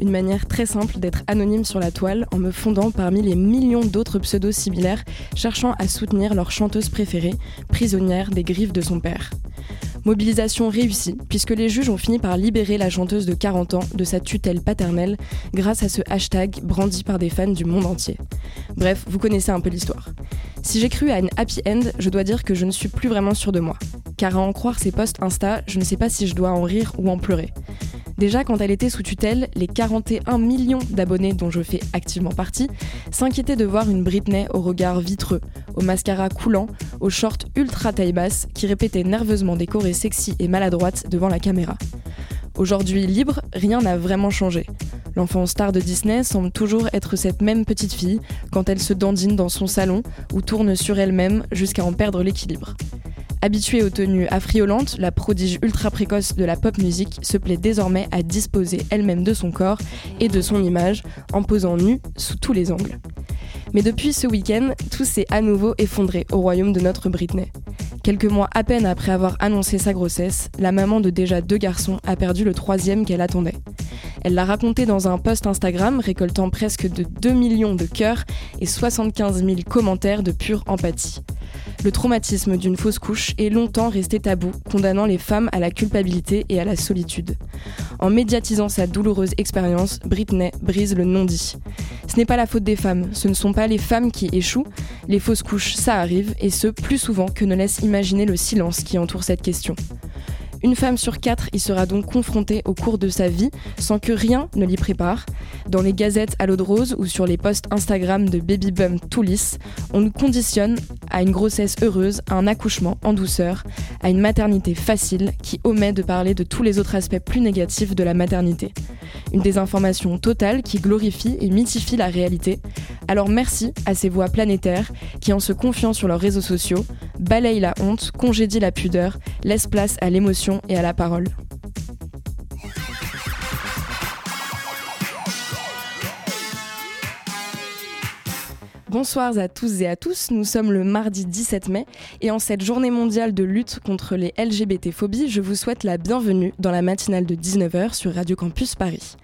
Une manière très simple d'être anonyme sur la toile en me fondant parmi les millions d'autres pseudos similaires cherchant à soutenir leur chanteuse préférée, prisonnière des griffes de son père. Mobilisation réussie, puisque les juges ont fini par libérer la chanteuse de 40 ans de sa tutelle paternelle grâce à ce hashtag brandi par des fans du monde entier. Bref, vous connaissez un peu l'histoire. Si j'ai cru à une happy end, je dois dire que je ne suis plus vraiment sûre de moi. Car à en croire ses posts Insta, je ne sais pas si je dois en rire ou en pleurer. Déjà, quand elle était sous tutelle, les 41 millions d'abonnés dont je fais activement partie s'inquiétaient de voir une Britney au regard vitreux, au mascara coulant, aux shorts ultra taille basse qui répétait nerveusement des chorés sexy et maladroites devant la caméra. Aujourd'hui libre, rien n'a vraiment changé. L'enfant star de Disney semble toujours être cette même petite fille quand elle se dandine dans son salon ou tourne sur elle-même jusqu'à en perdre l'équilibre. Habituée aux tenues affriolantes, la prodige ultra précoce de la pop music se plaît désormais à disposer elle-même de son corps et de son image en posant nue sous tous les angles. Mais depuis ce week-end, tout s'est à nouveau effondré au royaume de notre Britney. Quelques mois à peine après avoir annoncé sa grossesse, la maman de déjà deux garçons a perdu le troisième qu'elle attendait. Elle l'a raconté dans un post Instagram récoltant presque de 2 millions de cœurs et 75 000 commentaires de pure empathie. Le traumatisme d'une fausse couche est longtemps resté tabou, condamnant les femmes à la culpabilité et à la solitude. En médiatisant sa douloureuse expérience, Britney brise le non-dit. Ce n'est pas la faute des femmes, ce ne sont pas les femmes qui échouent, les fausses couches ça arrive, et ce plus souvent que ne laisse imaginer le silence qui entoure cette question. Une femme sur quatre y sera donc confrontée au cours de sa vie sans que rien ne l'y prépare. Dans les gazettes à l'eau de rose ou sur les posts Instagram de Baby Bum tout on nous conditionne à une grossesse heureuse, à un accouchement en douceur, à une maternité facile qui omet de parler de tous les autres aspects plus négatifs de la maternité. Une désinformation totale qui glorifie et mythifie la réalité. Alors merci à ces voix planétaires qui, en se confiant sur leurs réseaux sociaux, balayent la honte, congédient la pudeur, laissent place à l'émotion et à la parole. Bonsoir à tous et à tous, nous sommes le mardi 17 mai et en cette journée mondiale de lutte contre les LGBT-phobies, je vous souhaite la bienvenue dans la matinale de 19h sur Radio Campus Paris.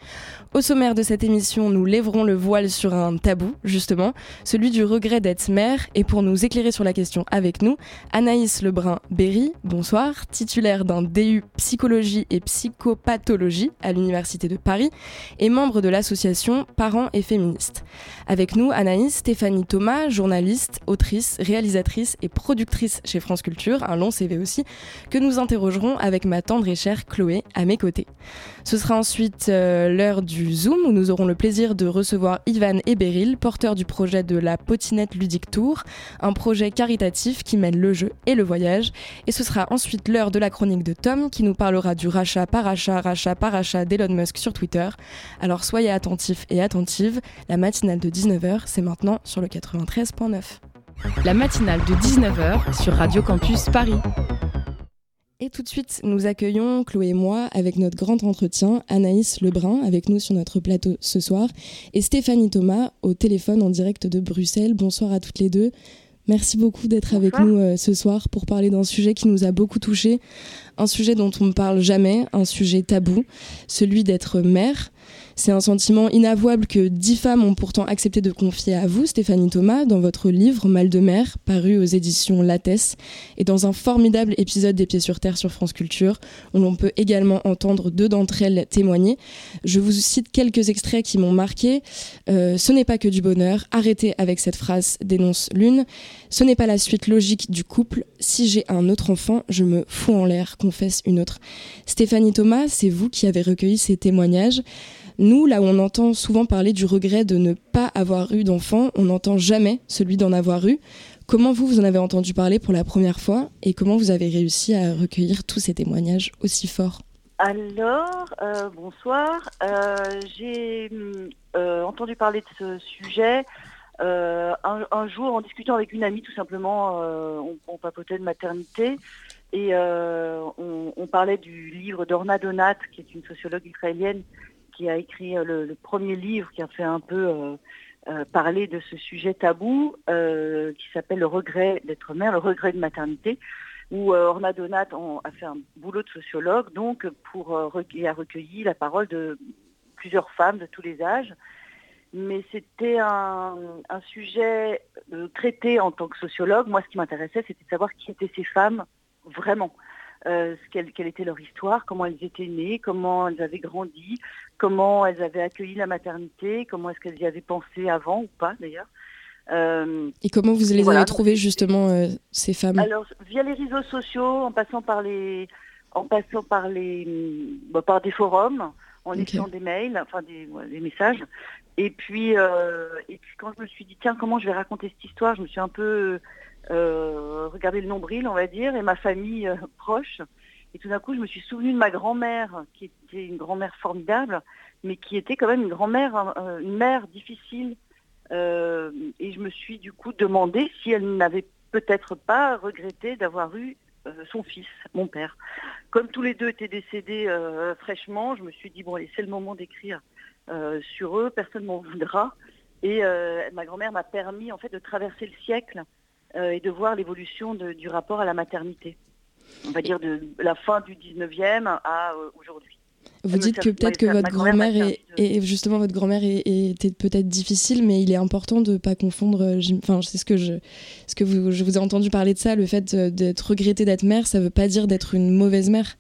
Au sommaire de cette émission, nous lèverons le voile sur un tabou, justement, celui du regret d'être mère. Et pour nous éclairer sur la question avec nous, Anaïs Lebrun-Berry, bonsoir, titulaire d'un DU psychologie et psychopathologie à l'Université de Paris et membre de l'association Parents et Féministes. Avec nous, Anaïs Stéphanie Thomas, journaliste, autrice, réalisatrice et productrice chez France Culture, un long CV aussi, que nous interrogerons avec ma tendre et chère Chloé à mes côtés. Ce sera ensuite euh, l'heure du Zoom où nous aurons le plaisir de recevoir Ivan et Beryl, porteurs du projet de la Potinette Ludique Tour, un projet caritatif qui mène le jeu et le voyage. Et ce sera ensuite l'heure de la chronique de Tom qui nous parlera du rachat par rachat, rachat par rachat d'Elon Musk sur Twitter. Alors soyez attentifs et attentives, la matinale de 19h, c'est maintenant sur le 93.9. La matinale de 19h sur Radio Campus Paris. Et tout de suite, nous accueillons Chloé et moi avec notre grand entretien, Anaïs Lebrun avec nous sur notre plateau ce soir et Stéphanie Thomas au téléphone en direct de Bruxelles. Bonsoir à toutes les deux. Merci beaucoup d'être avec nous euh, ce soir pour parler d'un sujet qui nous a beaucoup touchés, un sujet dont on ne parle jamais, un sujet tabou, celui d'être mère. C'est un sentiment inavouable que dix femmes ont pourtant accepté de confier à vous, Stéphanie Thomas, dans votre livre Mal de mer, paru aux éditions Lattès, et dans un formidable épisode des Pieds sur Terre sur France Culture, où l'on peut également entendre deux d'entre elles témoigner. Je vous cite quelques extraits qui m'ont marqué. Euh, ce n'est pas que du bonheur. Arrêtez avec cette phrase, dénonce l'une. Ce n'est pas la suite logique du couple. Si j'ai un autre enfant, je me fous en l'air, confesse une autre. Stéphanie Thomas, c'est vous qui avez recueilli ces témoignages. Nous, là où on entend souvent parler du regret de ne pas avoir eu d'enfant, on n'entend jamais celui d'en avoir eu. Comment vous, vous en avez entendu parler pour la première fois et comment vous avez réussi à recueillir tous ces témoignages aussi forts? Alors, euh, bonsoir. Euh, j'ai euh, entendu parler de ce sujet un, jour, en discutant avec une amie, tout simplement, on, on, papotait de maternité et on, parlait du livre d'Orna Donat, qui est une sociologue israélienne, qui a écrit le, premier livre qui a fait un peu parler de ce sujet tabou, qui s'appelle Le regret d'être mère, le regret de maternité où euh, Orna Donat a fait un boulot de sociologue, donc pour euh, a recueilli la parole de plusieurs femmes de tous les âges. Mais c'était un, sujet euh, traité en tant que sociologue. Moi, ce qui m'intéressait, c'était de savoir qui étaient ces femmes vraiment. Quelle, quelle, était leur histoire, comment elles étaient nées, comment elles avaient grandi, comment elles avaient accueilli la maternité, comment est-ce qu'elles y avaient pensé avant ou pas d'ailleurs. Euh, et comment vous les avez trouvées justement euh, ces femmes? Alors via les réseaux sociaux, en passant par les, en passant par les, bah, par des forums, en écrivant des mails, enfin des, des messages. Et puis, euh, et puis quand je me suis dit tiens comment je vais raconter cette histoire, je me suis un peu regardé le nombril, on va dire, et ma famille proche. Et tout d'un coup, je me suis souvenu de ma grand-mère, qui était une grand-mère formidable, mais qui était quand même une grand-mère, une mère difficile, euh, et je me suis du coup demandé si elle n'avait peut-être pas regretté d'avoir eu euh, son fils, mon père. Comme tous les deux étaient décédés euh, fraîchement, je me suis dit, bon, allez, c'est le moment d'écrire sur eux, personne ne m'en voudra. Et ma grand-mère m'a permis en fait de traverser le siècle et de voir l'évolution du rapport à la maternité. On va dire de la fin du 19e à aujourd'hui. Vous dites que peut-être que votre grand-mère et justement votre grand-mère était peut-être difficile, mais il est important de ne pas confondre. Euh, enfin, c'est ce que je, ce que vous, je vous ai entendu parler de ça, le fait d'être regretté d'être mère, ça ne veut pas dire d'être une mauvaise mère.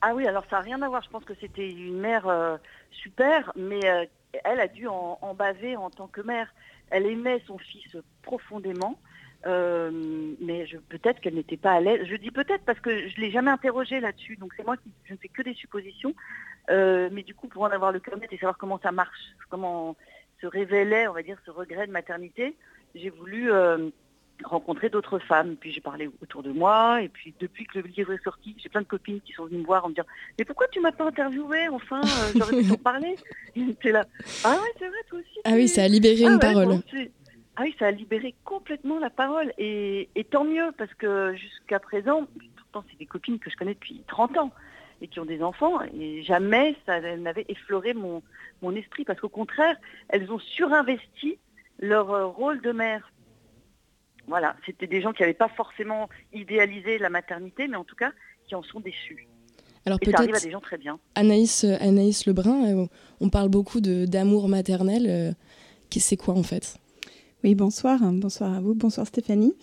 Ah oui, alors ça n'a rien à voir. Je pense que c'était une mère euh, super, mais euh, elle a dû en, en, baver en tant que mère. Elle aimait son fils profondément. Mais peut-être qu'elle n'était pas à l'aise. Je dis peut-être parce que je ne l'ai jamais interrogée là-dessus, donc c'est moi qui je ne fais que des suppositions. Euh, mais du coup, pour en avoir le cœur et savoir comment ça marche, comment se révélait, on va dire, ce regret de maternité, j'ai voulu euh, rencontrer d'autres femmes. Puis j'ai parlé autour de moi. Et puis depuis que le livre est sorti, j'ai plein de copines qui sont venues me voir en me disant Mais pourquoi tu m'as pas interviewé Enfin, euh, j'aurais pu t'en parler. Là. Ah oui, c'est vrai, toi aussi. Ah oui, ça a libéré ah une parole. Ah oui, ça a libéré complètement la parole. Et, et tant mieux, parce que jusqu'à présent, pourtant, c'est des copines que je connais depuis 30 ans et qui ont des enfants, et jamais ça n'avait effleuré mon, mon esprit, parce qu'au contraire, elles ont surinvesti leur euh, rôle de mère. Voilà, c'était des gens qui n'avaient pas forcément idéalisé la maternité, mais en tout cas qui en sont déçus. Alors peut-être à des gens très bien. Anaïs, euh, Anaïs Lebrun, euh, on parle beaucoup d'amour maternel. C'est quoi en fait? Oui, bonsoir. Bonsoir à vous. Bonsoir Stéphanie.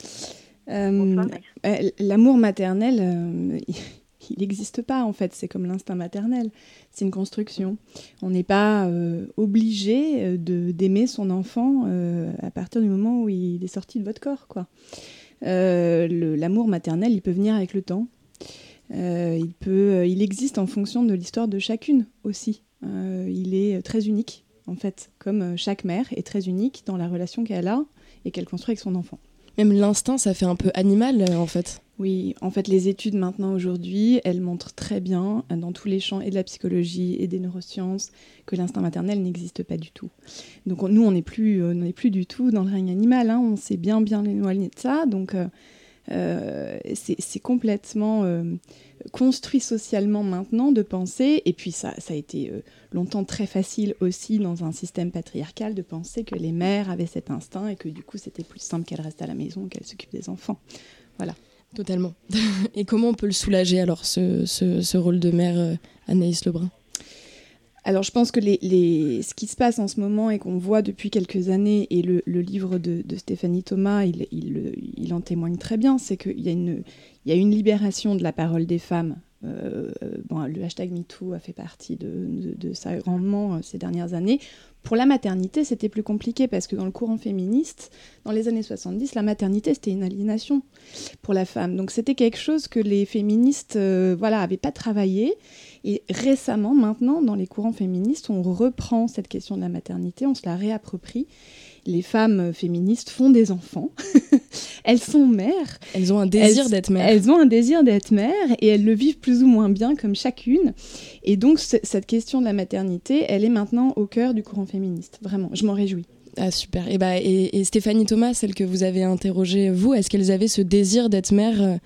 L'amour maternel, il n'existe pas en fait, c'est comme l'instinct maternel, c'est une construction. On n'est pas euh, obligé euh, de d'aimer son enfant euh, à partir du moment où il est sorti de votre corps. quoi. L'amour maternel, il peut venir avec le temps. il, peut, il existe en fonction de l'histoire de chacune aussi. il est très unique en fait, comme chaque mère est très unique dans la relation qu'elle a et qu'elle construit avec son enfant. Même l'instinct, ça fait un peu animal en fait. Oui, en fait, les études maintenant aujourd'hui, elles montrent très bien, dans tous les champs et de la psychologie et des neurosciences, que l'instinct maternel n'existe pas du tout. Donc nous, on n'est plus, euh, plus du tout dans le règne animal, hein. on s'est bien bien éloigné de ça, donc euh, euh, c'est complètement construit socialement maintenant de penser, et puis ça, a été longtemps très facile aussi dans un système patriarcal de penser que les mères avaient cet instinct et que du coup c'était plus simple qu'elles restent à la maison, qu'elles s'occupent des enfants. Voilà. Totalement. Et comment on peut le soulager alors, ce, ce, rôle de mère, euh, Anaïs Lebrun? Alors je pense que ce qui se passe en ce moment et qu'on voit depuis quelques années, et le, livre de, Stéphanie Thomas, il, en témoigne très bien, c'est qu'il y, a une, y a une libération de la parole des femmes. Euh, bon, le hashtag MeToo a fait partie de, ça grandement euh, ces dernières années. Pour la maternité, c'était plus compliqué parce que dans le courant féministe, dans les années 70, la maternité, c'était une aliénation pour la femme. Donc c'était quelque chose que les féministes euh, voilà, n'avaient pas travaillé. Et récemment, maintenant, dans les courants féministes, on reprend cette question de la maternité, on se la réapproprie les femmes féministes font des enfants. elles sont mères. Elles ont un désir d'être mères. Elles ont un désir d'être mères et elles le vivent plus ou moins bien comme chacune. Et donc cette question de la maternité, elle est maintenant au cœur du courant féministe. Vraiment, je m'en réjouis. Ah super. Et, bah, et, Stéphanie Thomas, celle que vous avez interrogée, vous, est-ce qu'elles avaient ce désir d'être mère euh,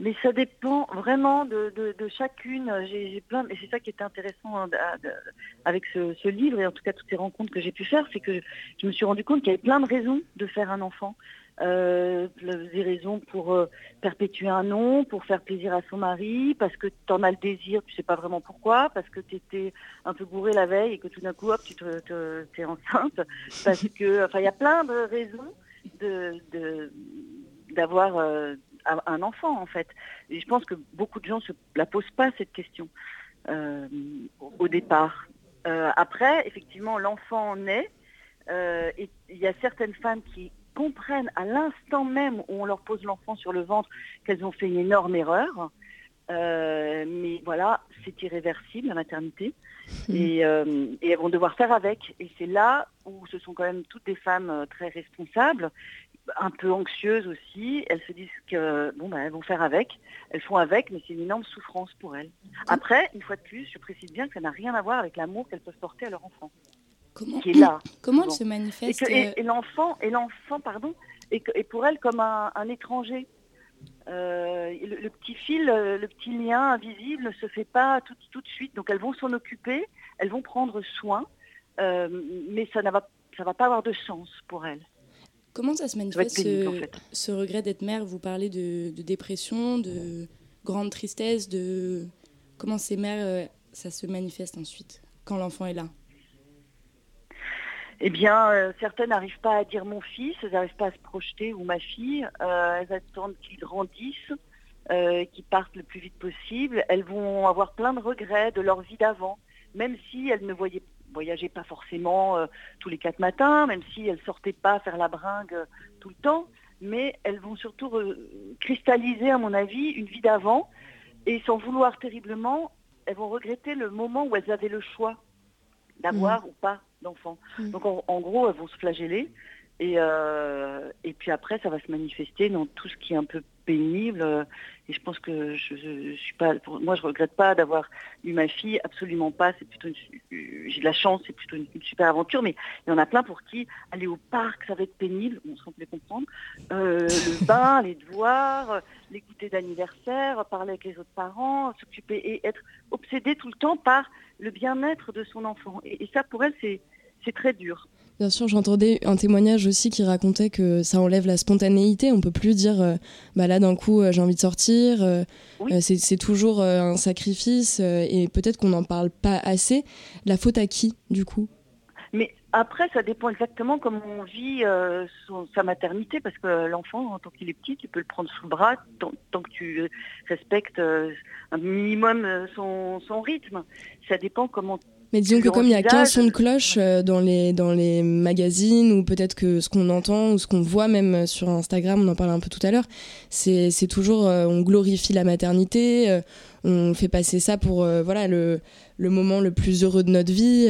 Mais ça dépend vraiment de, chacune. J'ai plein, et c'est ça qui était intéressant hein, avec ce, livre et en tout cas toutes ces rencontres que j'ai pu faire, c'est que je me suis rendu compte qu'il y avait plein de raisons de faire un enfant euh, des raisons pour euh, perpétuer un nom, pour faire plaisir à son mari, parce que tu en as le désir, tu sais pas vraiment pourquoi, parce que tu étais un peu bourré la veille et que tout d'un coup, hop, tu te, es enceinte, parce que, enfin, il y a plein de raisons d'avoir euh, un enfant, en fait. Et je pense que beaucoup de gens se la posent pas, cette question, euh, au départ. après, effectivement, l'enfant naît, et il y a certaines femmes qui comprennent à l'instant même où on leur pose l'enfant sur le ventre qu'elles ont fait une énorme erreur. Euh, mais voilà, c'est irréversible la maternité. Mmh. Euh, et, elles vont devoir faire avec. Et c'est là où ce sont quand même toutes des femmes euh, très responsables, un peu anxieuses aussi. Elles se disent que bon, ben, elles vont faire avec. Elles font avec, mais c'est une énorme souffrance pour elles. Après, une fois de plus, je précise bien que ça n'a rien à voir avec l'amour qu'elles peuvent porter à leur enfant. Comment, qui est là. Comment elle se manifeste Et, euh l'enfant, et l'enfant, pardon, et, pour elle comme un, étranger. Euh, le, petit fil, euh, le petit lien invisible ne se fait pas tout, tout de suite. Donc elles vont s'en occuper, elles vont prendre soin, mais ça ne va, ça va pas avoir de sens pour elles. Comment ça se manifeste ce, regret d'être mère? Vous parlez de, de, dépression, de grande tristesse, de comment ces mères, ça se manifeste ensuite quand l'enfant est là? Eh bien, euh, certaines n'arrivent pas à dire mon fils, elles n'arrivent pas à se projeter, ou ma fille. Euh, elles attendent qu'ils grandissent, euh, qu'ils partent le plus vite possible. Elles vont avoir plein de regrets de leur vie d'avant, même si elles ne voyaient, voyageaient pas forcément tous les quatre matins, même si elles sortaient pas faire la bringue tout le temps. Mais elles vont surtout cristalliser, à mon avis, une vie d'avant. Et sans vouloir terriblement, elles vont regretter le moment où elles avaient le choix d'avoir mmh. ou pas d'enfants. Mm. Donc en, gros, elles vont se flageller. Et, euh, et puis après, ça va se manifester dans tout ce qui est un peu pénible. Et je pense que je, je, suis pas, moi, je regrette pas d'avoir eu ma fille, absolument pas. C'est plutôt, j'ai de la chance, c'est plutôt une, super aventure. Mais il y en a plein pour qui aller au parc, ça va être pénible. On semble comprendre. Euh, le bain, les devoirs, les goûters d'anniversaire, parler avec les autres parents, s'occuper et être obsédé tout le temps par le bien-être de son enfant. Et, ça, pour elle, c'est très dur. Bien sûr, j'entendais un témoignage aussi qui racontait que ça enlève la spontanéité. On peut plus dire, euh, bah là d'un coup euh, j'ai envie de sortir. Euh, c'est toujours un sacrifice et peut-être qu'on n'en parle pas assez. La faute à qui du coup? Mais après, ça dépend exactement comment on vit sa maternité, parce que l'enfant, tant qu'il est petit, tu peux le prendre sous le bras tant, que tu respectes un minimum son, son rythme. Ça dépend comment mais disons que comme il n'y a qu'un son de cloche euh, dans, les, dans les magazines, ou peut-être que ce qu'on entend, ou ce qu'on voit même euh, sur Instagram, on en parlait un peu tout à l'heure, c'est toujours, euh, on glorifie la maternité, on fait passer ça pour voilà le, le moment le plus heureux de notre vie.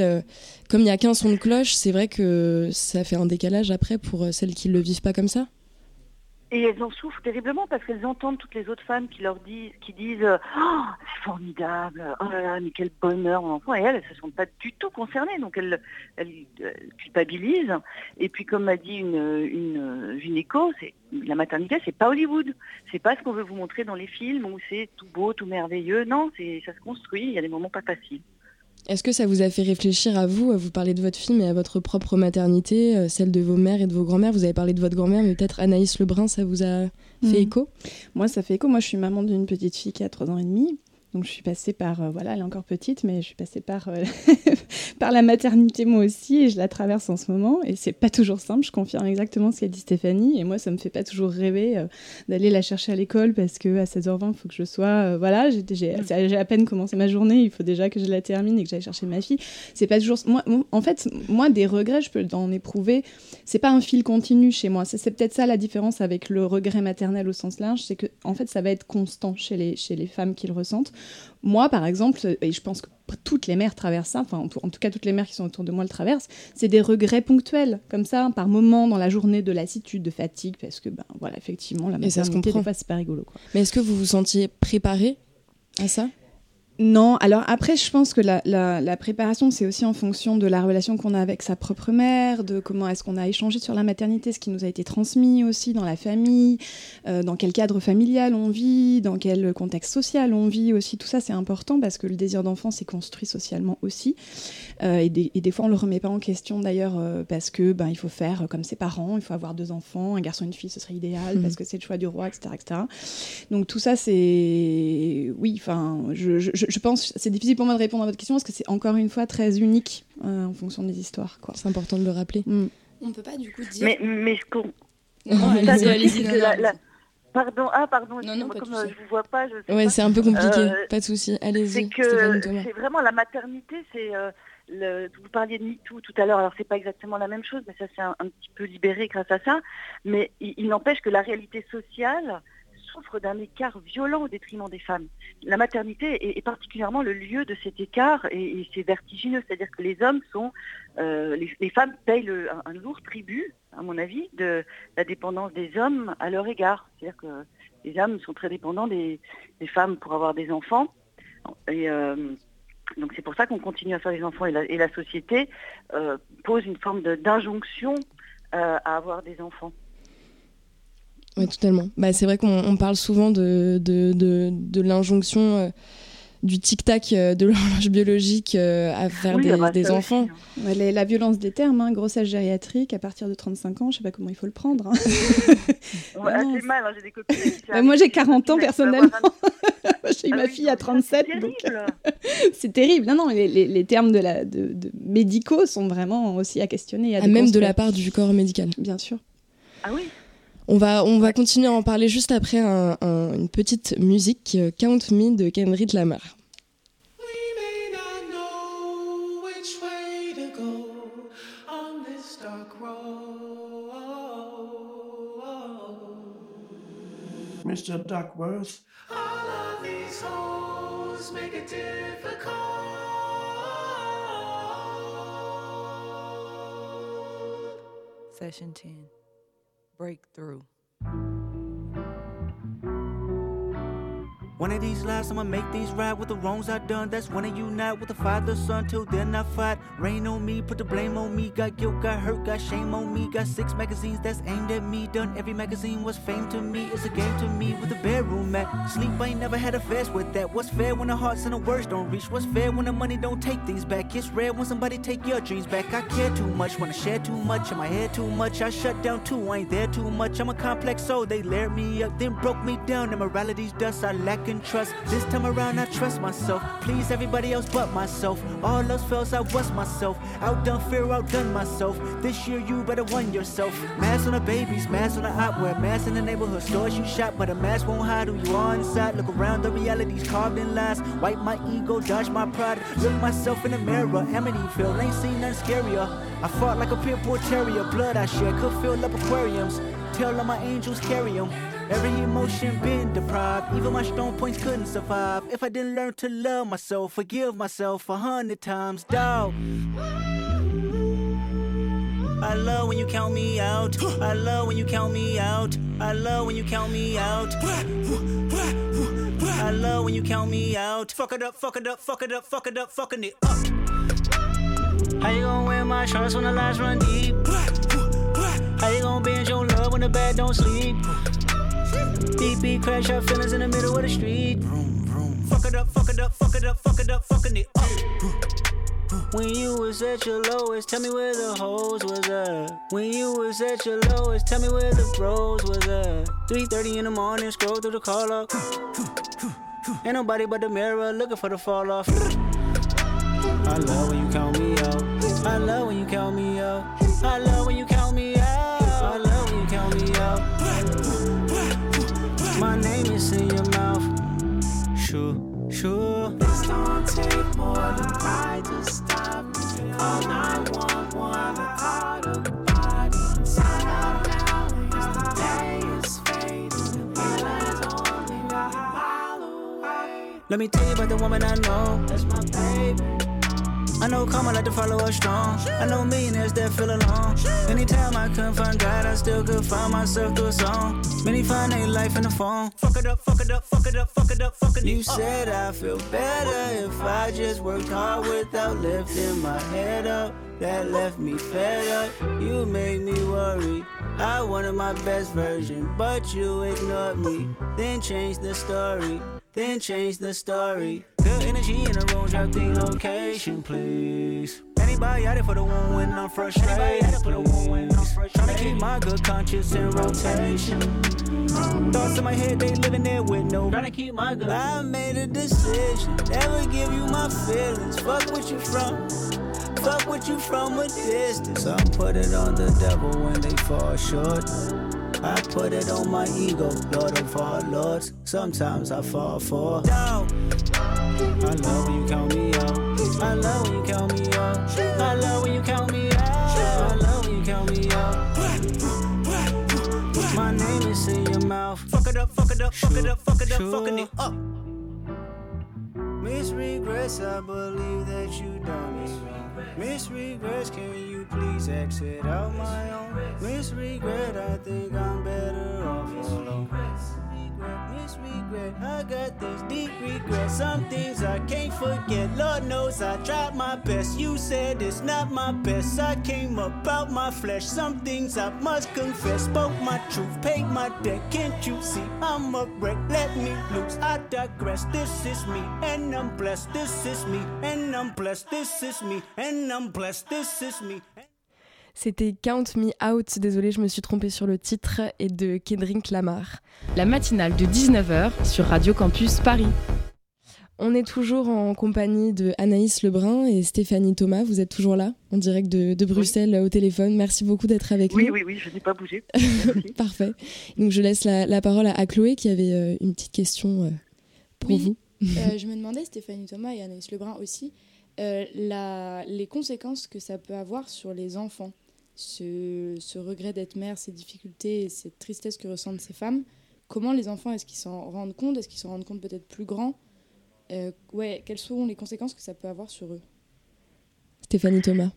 comme il n'y a qu'un son de cloche, c'est vrai que ça fait un décalage après pour celles qui ne le vivent pas comme ça. Et elles en souffrent terriblement parce qu'elles entendent toutes les autres femmes qui leur disent, qui disent, oh, c'est formidable, oh là là, mais quel bonheur mon enfant. Et elles, elles se sont pas du tout concernées, donc elles, culpabilisent. Et puis comme m'a dit une, une gynéco, la maternité, c'est pas Hollywood, c'est pas ce qu'on veut vous montrer dans les films où c'est tout beau, tout merveilleux. Non, ça se construit. Il y a des moments pas faciles. Est-ce que ça vous a fait réfléchir à vous, à vous parler de votre fille, mais à votre propre maternité, euh, celle de vos mères et de vos grands-mères? Vous avez parlé de votre grand-mère, mais peut-être Anaïs Lebrun, ça vous a fait mhm. écho? Moi, ça fait écho. Moi, je suis maman d'une petite fille qui a 3 ans et demi. Donc je suis passée par, euh, voilà, elle est encore petite, mais je suis passée par, euh, par la maternité moi aussi et je la traverse en ce moment. Et c'est pas toujours simple, je confirme exactement ce qu'a dit Stéphanie. Et moi, ça me fait pas toujours rêver euh, d'aller la chercher à l'école parce que à 16h20, il faut que je sois, voilà, j'ai à peine commencé ma journée, il faut déjà que je la termine et que j'aille chercher ma fille. C'est pas toujours, moi, en fait, moi, des regrets, je peux en éprouver. C'est pas un fil continu chez moi. C'est peut-être ça la différence avec le regret maternel au sens large, c'est que en fait, ça va être constant chez les, chez les femmes qui le ressentent. Moi, par exemple, et je pense que toutes les mères traversent ça, enfin en tout cas toutes les mères qui sont autour de moi le traversent, c'est des regrets ponctuels, comme ça, par moment dans la journée de lassitude, de fatigue, parce que ben voilà, effectivement, la maternité, des fois, c'est pas rigolo. Quoi. Mais est-ce que vous vous sentiez préparée à ça? Non, alors après, je pense que la, la, préparation, c'est aussi en fonction de la relation qu'on a avec sa propre mère, de comment est-ce qu'on a échangé sur la maternité, ce qui nous a été transmis aussi dans la famille, euh, dans quel cadre familial on vit, dans quel contexte social on vit aussi. Tout ça, c'est important parce que le désir d'enfant, c'est construit socialement aussi. Euh, et, des, et, des, fois, on le remet pas en question d'ailleurs euh, parce que ben, il faut faire comme ses parents, il faut avoir deux enfants, un garçon et une fille, ce serait idéal mmh. parce que c'est le choix du roi, etc. etc. Donc tout ça, c'est... Oui, enfin, je, je je pense, c'est difficile pour moi de répondre à votre question parce que c'est encore une fois très unique euh, en fonction des histoires. C'est important de le rappeler. Mm. On ne peut pas du coup dire. Mais, mais ce qu'on. Pardon, ah pardon, non, non, comme euh, je vous vois pas, je sais Ouais, c'est un peu compliqué, euh, pas de souci. Allez-y. C'est que c'est vraiment la maternité, c'est le, vous parliez de MeToo tout à l'heure, alors c'est pas exactement la même chose, mais ça s'est un, petit peu libéré grâce à ça. Mais il n'empêche que la réalité sociale, d'un écart violent au détriment des femmes. La maternité est, particulièrement le lieu de cet écart et, c'est vertigineux, c'est-à-dire que les hommes sont, euh, les, femmes payent un, lourd tribut, à mon avis, de la dépendance des hommes à leur égard. C'est-à-dire que les hommes sont très dépendants des, femmes pour avoir des enfants. Et euh, donc c'est pour ça qu'on continue à faire des enfants et la, société euh, pose une forme d'injonction à avoir des enfants. Oui, totalement. Bah, c'est vrai qu'on parle souvent de, de, de, l'injonction euh, du tic-tac euh, de l'horloge biologique euh, à faire des, enfants. Hein. la violence des termes, hein, grossesse gériatrique à partir de 35 ans, je sais pas comment il faut le prendre. Hein. ouais, mal, j'ai des copines. Bah, moi j'ai 40 ans personnellement. j'ai eu ah ma fille à 37. C'est terrible. Non, non, les, les, termes de la, de, médicaux sont vraiment aussi à questionner. À, même de la part du corps médical. Bien sûr. Ah oui on va, on va continuer à en parler juste après une petite musique, euh, Count Me de Kendrick Lamar. Mr. Duckworth. All of these hoes make it difficult. Session 10 Breakthrough. One of these lives, I'ma make these right with the wrongs I done. That's when I unite with the father, son. Till then, I fight. Rain on me, put the blame on me. Got guilt, got hurt, got shame on me. Got six magazines that's aimed at me. Done every magazine was fame to me. It's a game to me with a bedroom mat. Sleep, I ain't never had a fast with that. What's fair when the hearts and the words don't reach? What's fair when the money don't take things back? It's rare when somebody take your dreams back. I care too much, wanna share too much. In my head too much, I shut down too. I ain't there too much. I'm a complex soul. They layered me up, then broke me down. Immorality's dust, I lack in trust. This time around, I trust myself. Please everybody else but myself. All else fails, I was myself. Outdone fear, outdone myself. This year, you better won yourself. Mask on the babies, mask on the opwear, mask in the neighborhood stores you shop, but a mask won't hide who you are inside. Look around, the reality's carved in lies. Wipe my ego, dodge my pride. Look myself in the mirror, Amityville, ain't seen nothing scarier. I fought like a pit bull terrier, blood I shed could fill up aquariums. Tell all my angels carry them. Every emotion been deprived, even my strong points couldn't survive. If I didn't learn to love myself, forgive myself a hundred times, dog. I love when you count me out. I love when you count me out. I love when you count me out. I love when you count me out. Fuck it up, fuck it up, fuck it up, fuck it up, fucking it up. How you gonna wear my shorts when the lies run deep? How you gonna bend your love when the bed don't sleep? Beep beep, crash our feelings in the middle of the street. Vroom, vroom. Fuck it up, fuck it up, fuck it up, fuck it up, fucking it up. When you was at your lowest, tell me where the hoes was at. When you was at your lowest, tell me where the bros was at. 3:30 in the morning, scroll through the call log. Ain't nobody but the mirror looking for the fall off. I love when you count me out. I love when you count me out. Let me tell you about the woman I know. That's my baby. I know karma like to follow us strong. I know millionaires that feel alone. Anytime I couldn't find God, I still could find myself through a song. Many find their life in the phone. Fuck it up, fuck it up, fuck it up, fuck it up, fuck it up. You said I feel better if I just worked hard without lifting my head up. That left me fed up. You made me worry. I wanted my best version, but you ignored me. Then changed the story. Then change the story. Good energy in the room, drop the location, please. Anybody out there for the one when I'm frustrated? i Trying to keep my good conscience in rotation. Thoughts in my head, they living there with no. Trying to keep my good. I made a decision, never give you my feelings. Fuck what you from. Fuck what you from a distance. I put it on the devil when they fall short. I put it on my ego, Lord of all lords. Sometimes I fall for doubt. I love when you count me out. I love when you count me out. I love when you count me out. I love when you count me out. My name is in your mouth. Fuck it up, fuck it up, fuck it up, fuck it up, fucking it up. Miss regrets, I believe that you done me. Miss regrets, can you please exit out my own? Miss regret, I think I'm better off alone. Miss regret, I got this deep regret. Some things I can't forget. Lord knows I tried my best. You said it's not my best. I came about my flesh. Some things I must confess. Spoke my truth, paid my debt. Can't you see I'm a wreck? Let me loose. I digress. This is me, and I'm blessed. This is me, and I'm blessed. This is me, and I'm blessed. This is me. C'était Count Me Out, désolé je me suis trompée sur le titre, et de Kendrick Lamar. La matinale de 19h sur Radio Campus Paris. On est toujours en compagnie de Anaïs Lebrun et Stéphanie Thomas. Vous êtes toujours là, en direct de, Bruxelles au téléphone. Merci beaucoup d'être avec nous. Oui, oui, oui, je n'ai pas bougé. Parfait. Donc je laisse la, parole à, Chloé qui avait euh, une petite question euh, pour vous. Euh, je me demandais, Stéphanie Thomas et Anaïs Lebrun aussi, les conséquences que ça peut avoir sur les enfants ce, regret d'être mère, ces difficultés et cette tristesse que ressentent ces femmes, comment les enfants, est-ce qu'ils s'en rendent compte Est-ce qu'ils s'en rendent compte peut-être plus grand euh, ouais, Quelles seront les conséquences que ça peut avoir sur eux? Stéphanie Thomas.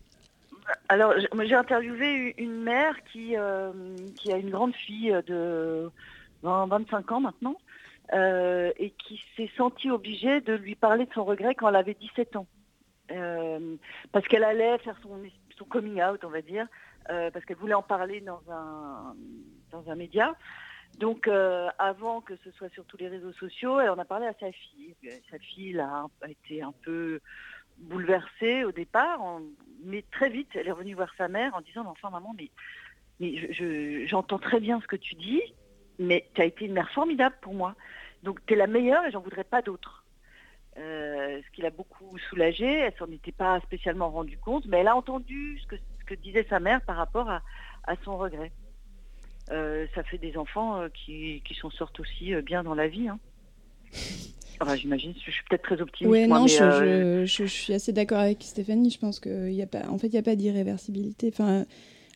Alors, j'ai interviewé une mère qui, euh, qui a une grande fille de 25 ans maintenant euh, et qui s'est sentie obligée de lui parler de son regret quand elle avait 17 ans. parce qu'elle allait faire son, son coming out, on va dire, euh, parce qu'elle voulait en parler dans un, dans un média. Donc euh, avant que ce soit sur tous les réseaux sociaux, elle en a parlé à sa fille. Sa fille a, été un peu bouleversée au départ, mais très vite, elle est revenue voir sa mère en disant, enfin maman, mais, j'entends très bien ce que tu dis, mais tu as été une mère formidable pour moi. Donc tu es la meilleure et j'en voudrais pas d'autre. Euh, ce qui l'a beaucoup soulagée, elle s'en était pas spécialement rendue compte, mais elle a entendu ce que disait sa mère par rapport à, son regret. Euh, ça fait des enfants euh, qui, qui s'en sortent aussi euh, bien dans la vie. Hein. j'imagine, je suis peut-être très optimiste. Oui, non, je, je, suis assez d'accord avec Stéphanie. Je pense qu'il n'y a pas, en fait, il n'y a pas d'irréversibilité. Enfin,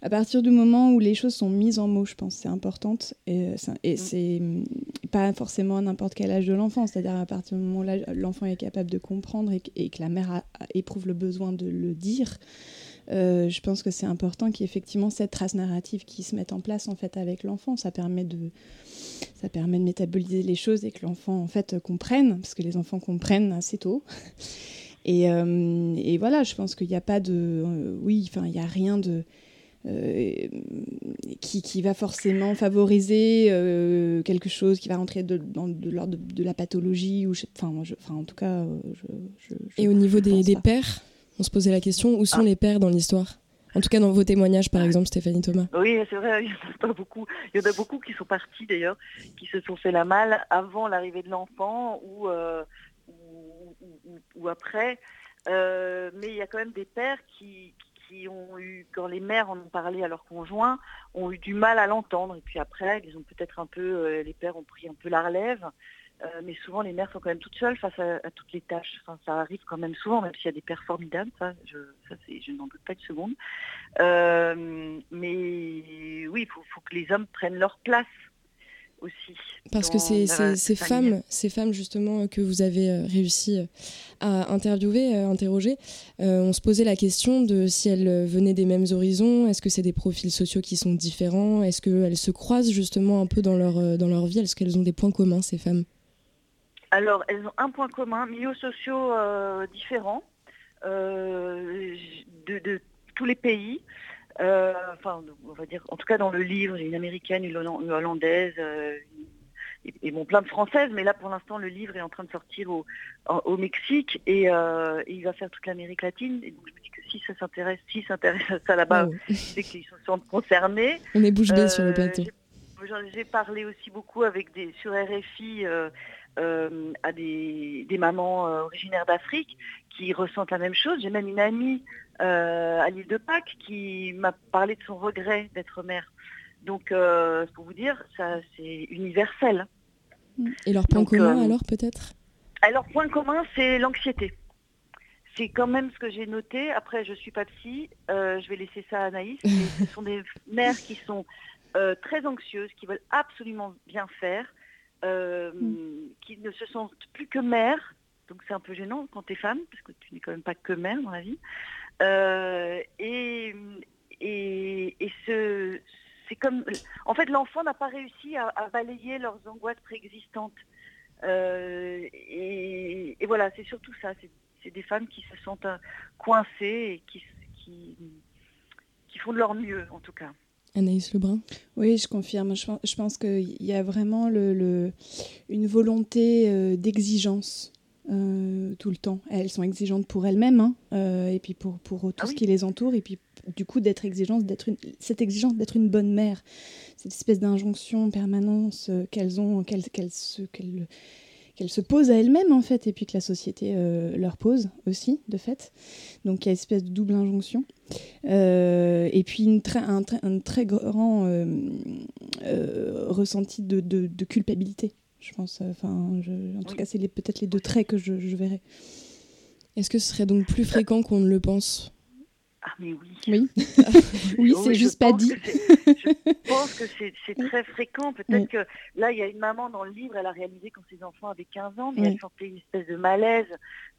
à partir du moment où les choses sont mises en mots, je pense c'est importante. Et, et mm. c'est pas forcément à n'importe quel âge de l'enfant. C'est-à-dire à partir du moment où l'enfant est capable de comprendre et, que la mère éprouve le besoin de le dire. Euh, je pense que c'est important qu'il y ait effectivement cette trace narrative qui se mette en place en fait avec l'enfant. Ça permet de ça permet de métaboliser les choses et que l'enfant en fait comprenne, parce que les enfants comprennent assez tôt. Et, euh, et voilà, je pense qu'il n'y a pas de, euh, oui, enfin il n'y a rien de qui, qui, va forcément favoriser quelque chose qui va rentrer de, dans de l'ordre de, la pathologie ou enfin, en tout cas je, et au niveau des, des pères? On se posait la question, où sont ah. les pères dans l'histoire? En tout cas, dans vos témoignages, par exemple, Stéphanie Thomas. Oui, c'est vrai, il y en a pas beaucoup. Il y en a beaucoup qui sont partis d'ailleurs, qui se sont fait la malle avant l'arrivée de l'enfant ou, euh, ou, après. Euh, mais il y a quand même des pères qui, qui ont eu, quand les mères en ont parlé à leurs conjoints, ont eu du mal à l'entendre. Et puis après, ils ont peut-être un peu, euh, les pères ont pris un peu la relève. Euh, mais souvent, les mères sont quand même toutes seules face à, toutes les tâches. Enfin, ça arrive quand même souvent, même s'il y a des pères formidables, ça, je, je n'en doute pas une seconde. Euh, mais oui, il faut, que les hommes prennent leur place aussi. Parce que c'est ces femmes, ces femmes justement que vous avez euh, réussi à interviewer, à interroger, on se posait la question de si elles venaient des mêmes horizons, est-ce que c'est des profils sociaux qui sont différents, est-ce qu'elles se croisent justement un peu dans leur, dans leur vie, est-ce qu'elles ont des points communs ces femmes? Alors elles ont un point commun, milieux sociaux différents de, de tous les pays. Euh, enfin, on va dire, en tout cas dans le livre, j'ai une américaine, une hollandaise, euh, et, bon, plein de françaises, mais là pour l'instant le livre est en train de sortir au, au Mexique euh, et, il va faire toute l'Amérique latine. Et donc je me dis que si ça s'intéresse, si s'intéresse à ça là-bas, oh. c'est qu'ils se sentent concernés. On est bouche bée sur le plateau. J'ai parlé aussi beaucoup avec des sur RFI à des, des mamans originaires d'Afrique qui ressentent la même chose. J'ai même une amie euh, à l'île de Pâques qui m'a parlé de son regret d'être mère. Donc, euh, pour vous dire, ça c'est universel. Et leur point commun euh, alors peut-être? Alors point commun, c'est l'anxiété. C'est quand même ce que j'ai noté. Après, je suis pas psy, je vais laisser ça à Anaïs. ce sont des mères qui sont très anxieuses, qui veulent absolument bien faire, mm. qui ne se sentent plus que mères. Donc c'est un peu gênant quand tu es femme, parce que tu n'es quand même pas que mère dans la vie. Euh, et, et, ce, c'est comme, en fait, l'enfant n'a pas réussi à, balayer leurs angoisses préexistantes. Euh, et, voilà, c'est surtout ça. C'est, des femmes qui se sentent coincées et qui, qui, qui font de leur mieux, en tout cas. Anaïs Lebrun Oui, je confirme. Je, je pense qu'il y a vraiment le, le, une volonté euh, d'exigence euh, tout le temps. Elles sont exigeantes pour elles-mêmes hein, euh, et puis pour, pour tout ah ce qui les entoure et puis du coup d'être exigeante, d'être une, cette exigence d'être une bonne mère, cette espèce d'injonction permanence euh, qu'elles ont, qu'elles se, qu'elles se posent à elles-mêmes en fait et puis que la société leur pose aussi de fait. Donc il y a une espèce de double injonction. et puis une un, un, très grand ressenti de, de, de culpabilité je pense. Euh, enfin, en tout cas, c'est peut-être les deux traits que je, verrais. Est-ce que ce serait donc plus fréquent qu'on ne le pense? Ah mais oui. Oui, oui c'est juste pas dit. je pense que c'est très fréquent. Peut-être que là, il y a une maman dans le livre, elle a réalisé quand ses enfants avaient 15 ans, mais elle sentait une espèce de malaise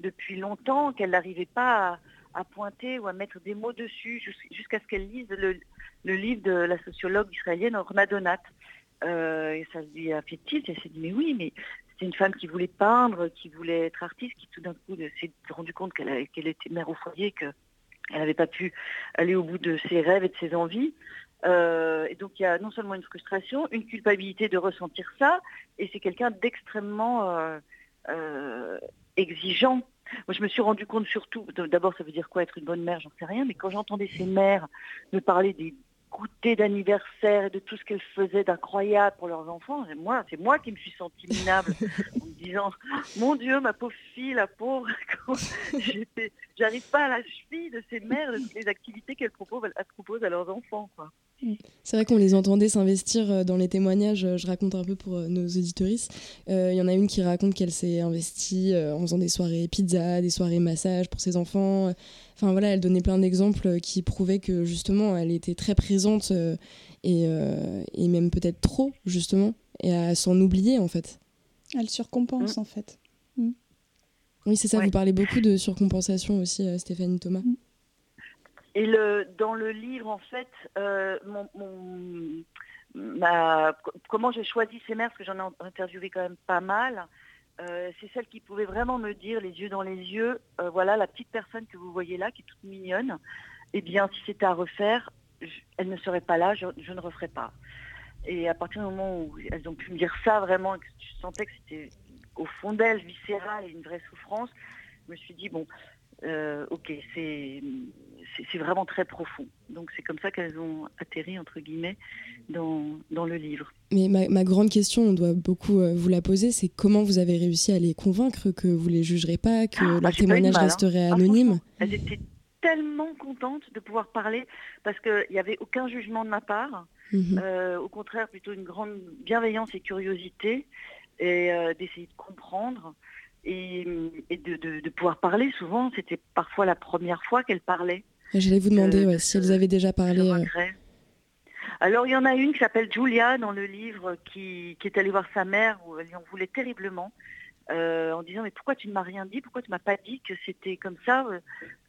depuis longtemps, qu'elle n'arrivait pas à, pointer ou à mettre des mots dessus, jusqu'à ce qu'elle lise le, le, livre de la sociologue israélienne Orna Donat. Euh, et ça lui a fait tilt. Elle s'est dit, mais oui, mais c'est une femme qui voulait peindre, qui voulait être artiste, qui tout d'un coup s'est rendu compte qu'elle qu'elle était mère au foyer, qu'elle n'avait pas pu aller au bout de ses rêves et de ses envies. Euh, et donc il y a non seulement une frustration, une culpabilité de ressentir ça, et c'est quelqu'un d'extrêmement euh, exigeant. Moi, je me suis rendu compte surtout, d'abord, ça veut dire quoi être une bonne mère, j'en sais rien, mais quand j'entendais ces mères me parler des goûter d'anniversaire et de tout ce qu'elles faisaient d'incroyable pour leurs enfants. Et moi, c'est moi qui me suis sentie minable en me disant Mon Dieu, ma pauvre fille, la pauvre, j'arrive pas à la cheville de ces mères, de toutes les activités qu'elles proposent, proposent, à leurs enfants. Quoi. C'est vrai qu'on les entendait s'investir euh, dans les témoignages. Euh, je raconte un peu pour euh, nos auditoristes. Il y en a une qui raconte qu'elle s'est investie en faisant des soirées pizza, des soirées massage pour ses enfants. Enfin voilà, elle donnait plein d'exemples qui prouvaient que justement, elle était très présente et, et même peut-être trop, justement, et à s'en oublier en fait. Elle surcompense mmh. en fait. Mmh. Oui, c'est ça, vous parlez beaucoup de surcompensation aussi, Stéphanie Thomas. Mmh. Et le, dans le livre, en fait, euh, comment j'ai choisi ces mères, parce que j'en ai interviewé quand même pas mal, euh, c'est celle qui pouvait vraiment me dire, les yeux dans les yeux, euh, voilà, la petite personne que vous voyez là, qui est toute mignonne, eh bien, si c'était à refaire, elle ne serait pas là, je, ne referais pas. Et à partir du moment où elles ont pu me dire ça, vraiment, que je sentais que c'était au fond d'elles, viscéral et une vraie souffrance, je me suis dit, bon, ok, c'est c'est vraiment très profond. Donc c'est comme ça qu'elles ont atterri, entre guillemets, dans, dans le livre. Mais ma, ma, grande question, on doit beaucoup euh, vous la poser, c'est comment vous avez réussi à les convaincre que vous les jugerez pas, que ah, leur témoignage hein. resterait ah, anonyme? Elles étaient tellement contentes de pouvoir parler parce qu'il n'y avait aucun jugement de ma part. Mhm. Euh, au contraire, plutôt une grande bienveillance et curiosité et euh, d'essayer de comprendre et, de, de, de, pouvoir parler. Souvent, c'était parfois la première fois qu'elles parlaient. J'allais vous demander si elles avaient déjà parlé. Euh. Alors il y en a une qui s'appelle Julia dans le livre qui, qui est allée voir sa mère où elle en voulait terriblement. Euh, en disant mais pourquoi tu ne m'as rien dit, pourquoi tu m'as pas dit que c'était comme ça, euh,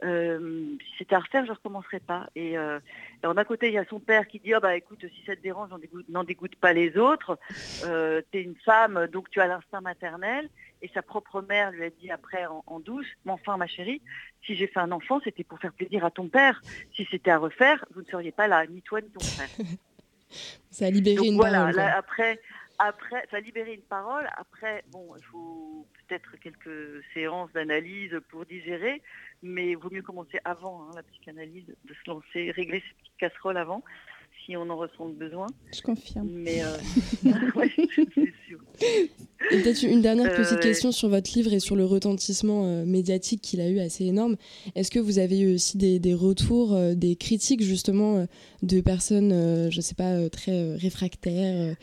euh, si c'était à refaire je ne recommencerai pas. Et, alors d'un côté il y a son père qui dit oh, bah écoute si ça te dérange n'en dégoûte, pas les autres, tu es une femme donc tu as l'instinct maternel. Et sa propre mère lui a dit après en, douce, mais enfin ma chérie, si j'ai fait un enfant c'était pour faire plaisir à ton père. Si c'était à refaire vous ne seriez pas là, ni toi ni ton frère. ça a libéré une voilà, après après, ça a libéré une parole. Après, bon, il faut peut-être quelques séances d'analyse pour digérer, mais il vaut mieux commencer avant hein, la psychanalyse, de se lancer, régler cette petite casserole avant, si on en ressent le besoin. Je confirme. Mais euh... sûr. Peut-être une dernière petite euh, question sur votre livre et sur le retentissement euh, médiatique qu'il a eu assez énorme. Est-ce que vous avez eu aussi des, retours, euh, des critiques justement de personnes, je ne sais pas, très réfractaires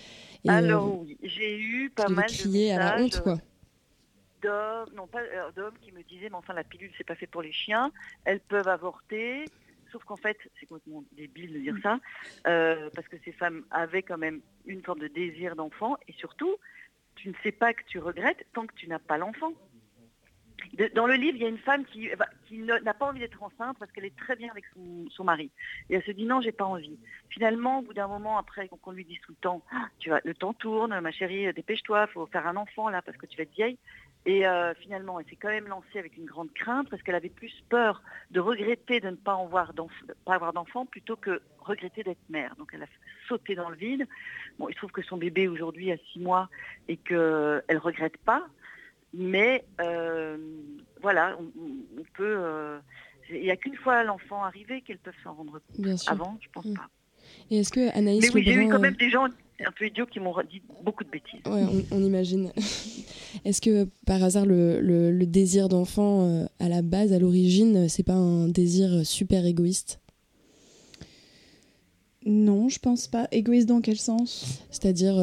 alors oui, j'ai eu pas mal de messages à la honte, quoi. D'hommes, non pas d'hommes qui me disaient, mais enfin la pilule c'est pas fait pour les chiens, elles peuvent avorter. Sauf qu'en fait, c'est complètement débile de dire ça, euh, parce que ces femmes avaient quand même une forme de désir d'enfant, et surtout, tu ne sais pas que tu regrettes tant que tu n'as pas l'enfant dans le livre, il y a une femme qui, n'a pas envie d'être enceinte parce qu'elle est très bien avec son, mari. Et elle se dit non, j'ai pas envie. Finalement, au bout d'un moment, après qu'on lui dise tout le temps, ah, tu vas, le temps tourne, ma chérie, dépêche-toi, il faut faire un enfant là parce que tu vas être vieille. Et euh, finalement, elle s'est quand même lancée avec une grande crainte parce qu'elle avait plus peur de regretter de ne pas, avoir d'enfant plutôt que regretter d'être mère. Donc elle a sauté dans le vide. Bon, il se trouve que son bébé aujourd'hui a six mois et qu'elle ne regrette pas. Mais euh, voilà, on, peut. Euh, il n'y a qu'une fois l'enfant arrivé qu'elles peuvent s'en rendre compte. Avant, je pense mm. pas. Et est-ce que Anaïs Mais oui, j'ai eu quand même des gens un peu idiots qui m'ont dit beaucoup de bêtises. Ouais, on, imagine. est-ce que par hasard le, le, désir d'enfant euh, à la base, à l'origine, c'est pas un désir super égoïste? Non, je pense pas. Égoïste dans quel sens? C'est-à-dire,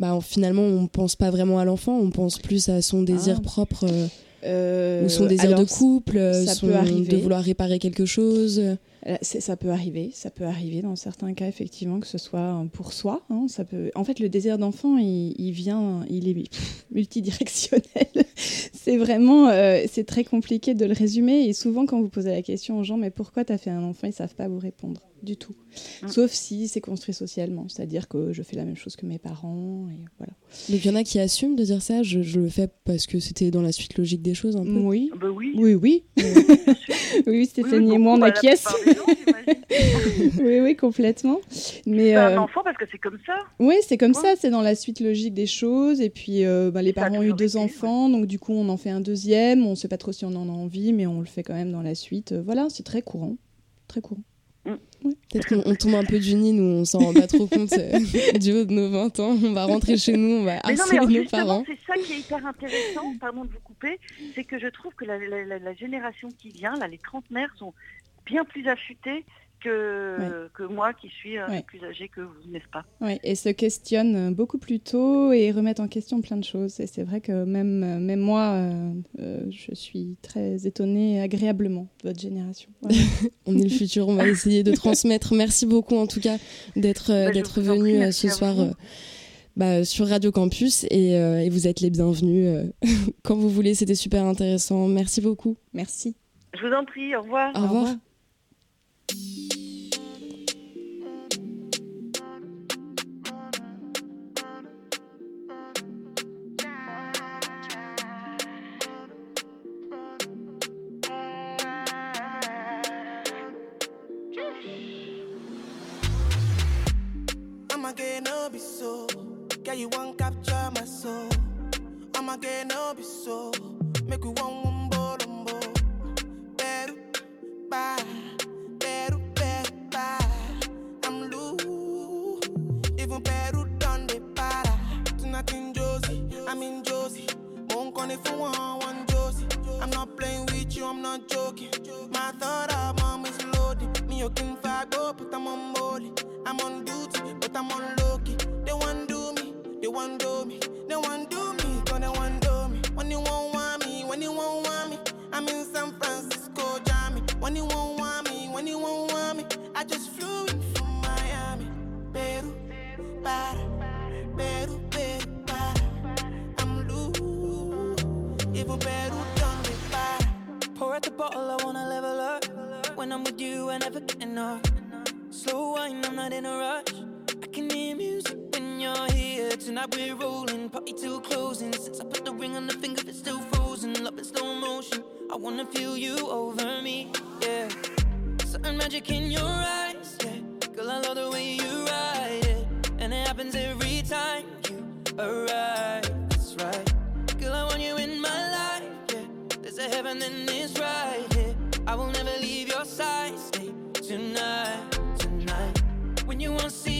bah, finalement, on pense pas vraiment à l'enfant, on pense plus à son désir ah. propre. Euh, ou son désir de couple, ça son, de vouloir réparer quelque chose. Euh, ça peut arriver, ça peut arriver dans certains cas effectivement que ce soit pour soi. Hein, ça peut. En fait, le désir d'enfant, il, vient, il est multidirectionnel. c'est vraiment, euh, c'est très compliqué de le résumer. Et souvent, quand vous posez la question aux gens, mais pourquoi tu as fait un enfant, ils savent pas vous répondre du tout. Mm. Sauf si c'est construit socialement, c'est-à-dire que je fais la même chose que mes parents et voilà. Mais il y en a qui assument de dire ça. Je, le fais parce que c'était dans la suite logique des choses un peu. Oui. Ah bah oui. Oui, oui. oui, Stéphanie et moi on acquiesce. oui, oui, complètement. Mais un euh, enfant parce que c'est comme ça. Oui, c'est comme ça. C'est dans la suite logique des choses. Et puis euh, bah, les parents ont eu deux enfants, donc du coup on en fait un deuxième. On ne sait pas trop si on en a envie, mais on le fait quand même dans la suite. Voilà, c'est très courant, très courant. Peut-être qu'on tombe un peu du nid, nous, on s'en rend pas trop compte euh, du haut de nos 20 ans. On va rentrer chez nous, on va harceler nos parents. C'est ça qui est hyper intéressant, pardon de vous couper, c'est que je trouve que la, la, génération qui vient, là, les trentenaires, sont bien plus affûtés que, que moi qui suis euh, plus âgée que vous, n'est-ce pas? Oui, et se questionnent beaucoup plus tôt et remettent en question plein de choses. Et c'est vrai que même, même moi, euh, je suis très étonnée agréablement de votre génération. on est le futur, on va essayer de transmettre. Merci beaucoup en tout cas d'être bah, d'être venu ce soir. Bah, sur Radio Campus et, et, vous êtes les bienvenus quand vous voulez. C'était super intéressant. Merci beaucoup. Merci. Je vous en prie. Au revoir. Au revoir. You won't capture my soul. I'ma get no be so. Make we one one ball on ball. Better bye. Better, better. I'm loose. Even better done the para. Tonight in Josie. I'm in Josie. Won't call if you want one Josie. I'm not playing with you, I'm not joking. My thought of mom is loaded. Me, you can go, but I'm on board. I'm on duty, but I'm on low want do me, they want do me, cause they want do me. When you won't want me, when you won't want me, I'm in San Francisco, Jammy. When you won't want me, when you won't want me, I just flew in from Miami. para. Peru, Peru, para. I'm loose. Even Peru done me para. Pour out the bottle, I wanna level up. When I'm with you, I never get enough. Slow wine, I'm not in a rush. I can hear music when you're here. Tonight we're rolling, party till closing. Since I put the ring on the finger, it's still frozen. Love in slow motion. I wanna feel you over me, yeah. Certain magic in your eyes, yeah. Girl, I love the way you ride it, and it happens every time you arrive. That's right. Girl, I want you in my life, yeah. There's a heaven, then it's right here. I will never leave your side. Stay tonight, tonight. When you won't see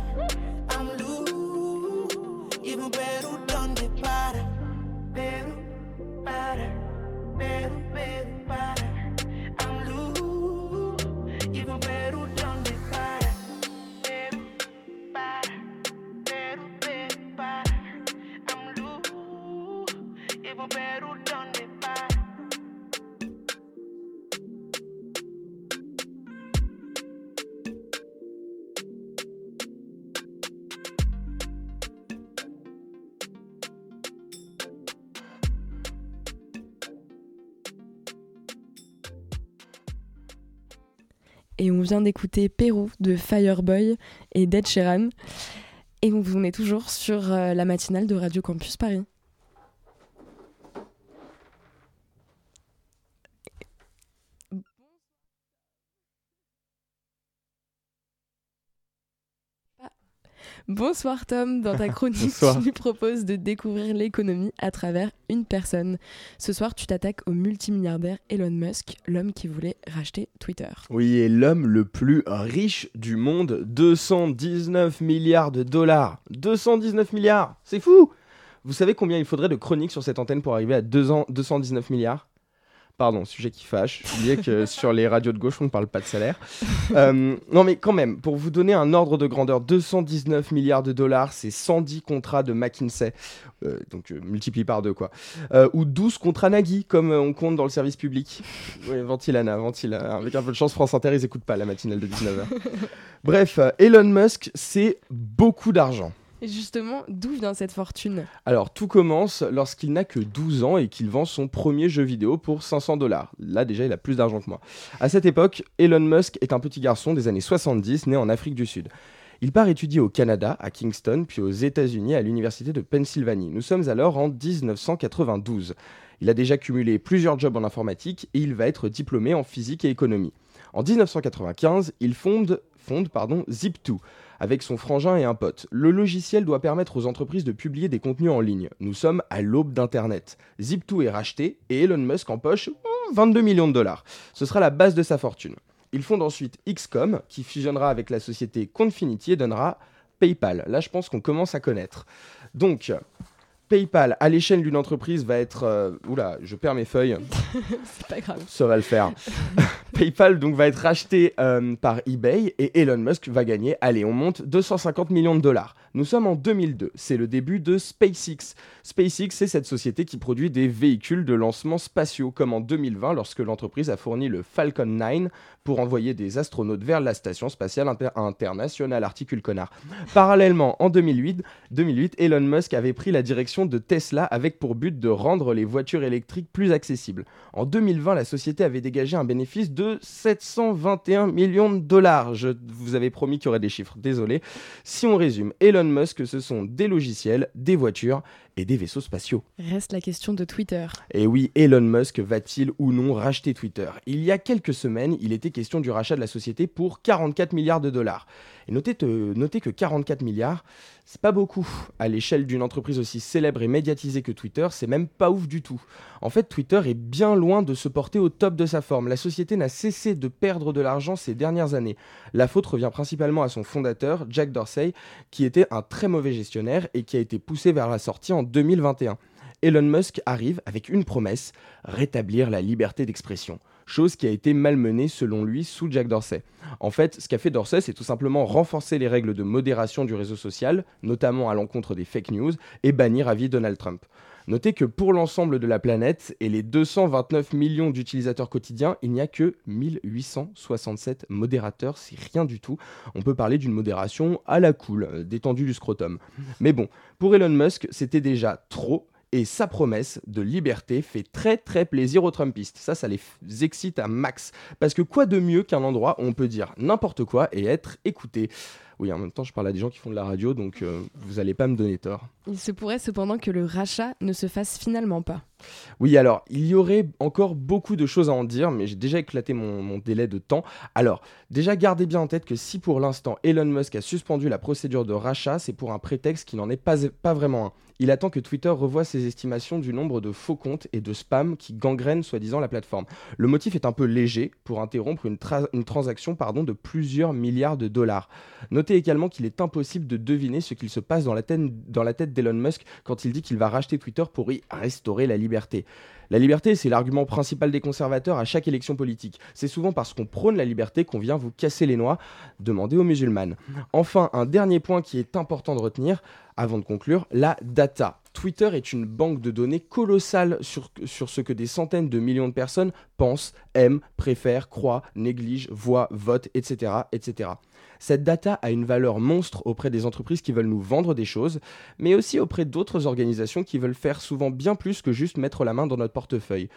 Even Peru, donde para. Peru, para, Peru, Peru, para. I'm loose. Peru. Peru, Peru, Peru. I'm Peru, Et on vient d'écouter Pérou de Fireboy et Dead Sheeran. Et on est toujours sur euh, la matinale de Radio Campus Paris. Bonsoir Tom, dans ta chronique tu nous proposes de découvrir l'économie à travers une personne. Ce soir tu t'attaques au multimilliardaire Elon Musk, l'homme qui voulait racheter Twitter. Oui, et l'homme le plus riche du monde, 219 milliards de dollars. 219 milliards, c'est fou Vous savez combien il faudrait de chroniques sur cette antenne pour arriver à 2 ans- 219 milliards? Pardon, sujet qui fâche. Oubliez que sur les radios de gauche, on ne parle pas de salaire. Euh, non, mais quand même, pour vous donner un ordre de grandeur, 219 milliards de dollars, c'est 110 contrats de McKinsey, euh, donc euh, multiplie par deux, quoi. Euh, ou 12 contrats Nagui, comme on compte dans le service public. Oui, Ventilana, Ventilana. Avec un peu de chance, France Inter, ils écoutent pas la matinale de 19h. Bref, Elon Musk, c'est beaucoup d'argent. Et justement, d'où vient cette fortune? Alors, tout commence lorsqu'il n'a que 12 ans et qu'il vend son premier jeu vidéo pour 500 dollars. Là, déjà, il a plus d'argent que moi. À cette époque, Elon Musk est un petit garçon des années 70, né en Afrique du Sud. Il part étudier au Canada, à Kingston, puis aux États-Unis, à l'université de Pennsylvanie. Nous sommes alors en 1992. Il a déjà cumulé plusieurs jobs en informatique et il va être diplômé en physique et économie. En 1995, il fonde, fonde pardon, Zip2 avec son frangin et un pote. Le logiciel doit permettre aux entreprises de publier des contenus en ligne. Nous sommes à l'aube d'Internet. Zip2 est racheté et Elon Musk empoche hmm, 22 millions de dollars. Ce sera la base de sa fortune. Il fonde ensuite XCOM, qui fusionnera avec la société Confinity et donnera PayPal. Là, je pense qu'on commence à connaître. Donc, PayPal à l'échelle d'une entreprise va être... euh, Oula, je perds mes feuilles. C'est pas grave. Ça va le faire. PayPal donc va être racheté euh, par eBay et Elon Musk va gagner, allez, on monte 250 millions de dollars. Nous sommes en 2002, c'est le début de SpaceX. SpaceX, c'est cette société qui produit des véhicules de lancement spatiaux, comme en 2020 lorsque l'entreprise a fourni le Falcon 9 pour envoyer des astronautes vers la station spatiale inter- internationale. Articule connard. Parallèlement, en 2008, 2008, Elon Musk avait pris la direction de Tesla avec pour but de rendre les voitures électriques plus accessibles. En 2020, la société avait dégagé un bénéfice de 721 millions de dollars. Je vous avais promis qu'il y aurait des chiffres, désolé. Si on résume, Elon Musk, ce sont des logiciels, des voitures et des vaisseaux spatiaux. Reste la question de Twitter. Et oui, Elon Musk va-t-il ou non racheter Twitter? Il y a quelques semaines, il était question du rachat de la société pour 44 milliards de dollars. Et notez, que 44 milliards, c'est pas beaucoup. À l'échelle d'une entreprise aussi célèbre et médiatisée que Twitter, c'est même pas ouf du tout. En fait, Twitter est bien loin de se porter au top de sa forme. La société n'a cessé de perdre de l'argent ces dernières années. La faute revient principalement à son fondateur, Jack Dorsey, qui était un très mauvais gestionnaire et qui a été poussé vers la sortie en 2021. Elon Musk arrive avec une promesse, rétablir la liberté d'expression chose qui a été malmenée selon lui sous Jack Dorsey. En fait, ce qu'a fait Dorsey, c'est tout simplement renforcer les règles de modération du réseau social, notamment à l'encontre des fake news, et bannir à vie Donald Trump. Notez que pour l'ensemble de la planète et les 229 millions d'utilisateurs quotidiens, il n'y a que 1867 modérateurs, c'est rien du tout. On peut parler d'une modération à la cool, euh, détendue du scrotum. Mais bon, pour Elon Musk, c'était déjà trop et sa promesse de liberté fait très très plaisir aux Trumpistes. Ça, ça les excite à max. Parce que quoi de mieux qu'un endroit où on peut dire n'importe quoi et être écouté? Oui, en même temps, je parle à des gens qui font de la radio, donc euh, vous n'allez pas me donner tort. Il se pourrait cependant que le rachat ne se fasse finalement pas. Oui, alors, il y aurait encore beaucoup de choses à en dire, mais j'ai déjà éclaté mon, délai de temps. Alors, déjà, gardez bien en tête que si pour l'instant Elon Musk a suspendu la procédure de rachat, c'est pour un prétexte qui n'en est pas, vraiment un. Il attend que Twitter revoie ses estimations du nombre de faux comptes et de spam qui gangrènent soi-disant la plateforme. Le motif est un peu léger pour interrompre une, transaction de plusieurs milliards de dollars. Notez également qu'il est impossible de deviner ce qu'il se passe dans la dans la tête d'Elon Musk quand il dit qu'il va racheter Twitter pour y restaurer la liberté. La liberté, c'est l'argument principal des conservateurs à chaque élection politique. C'est souvent parce qu'on prône la liberté qu'on vient vous casser les noix, demandez aux musulmanes. Enfin, un dernier point qui est important de retenir, avant de conclure, la data. Twitter est une banque de données colossale sur, sur, ce que des centaines de millions de personnes pensent, aiment, préfèrent, croient, négligent, voient, votent, etc., etc. Cette data a une valeur monstre auprès des entreprises qui veulent nous vendre des choses, mais aussi auprès d'autres organisations qui veulent faire souvent bien plus que juste mettre la main dans notre portefeuille.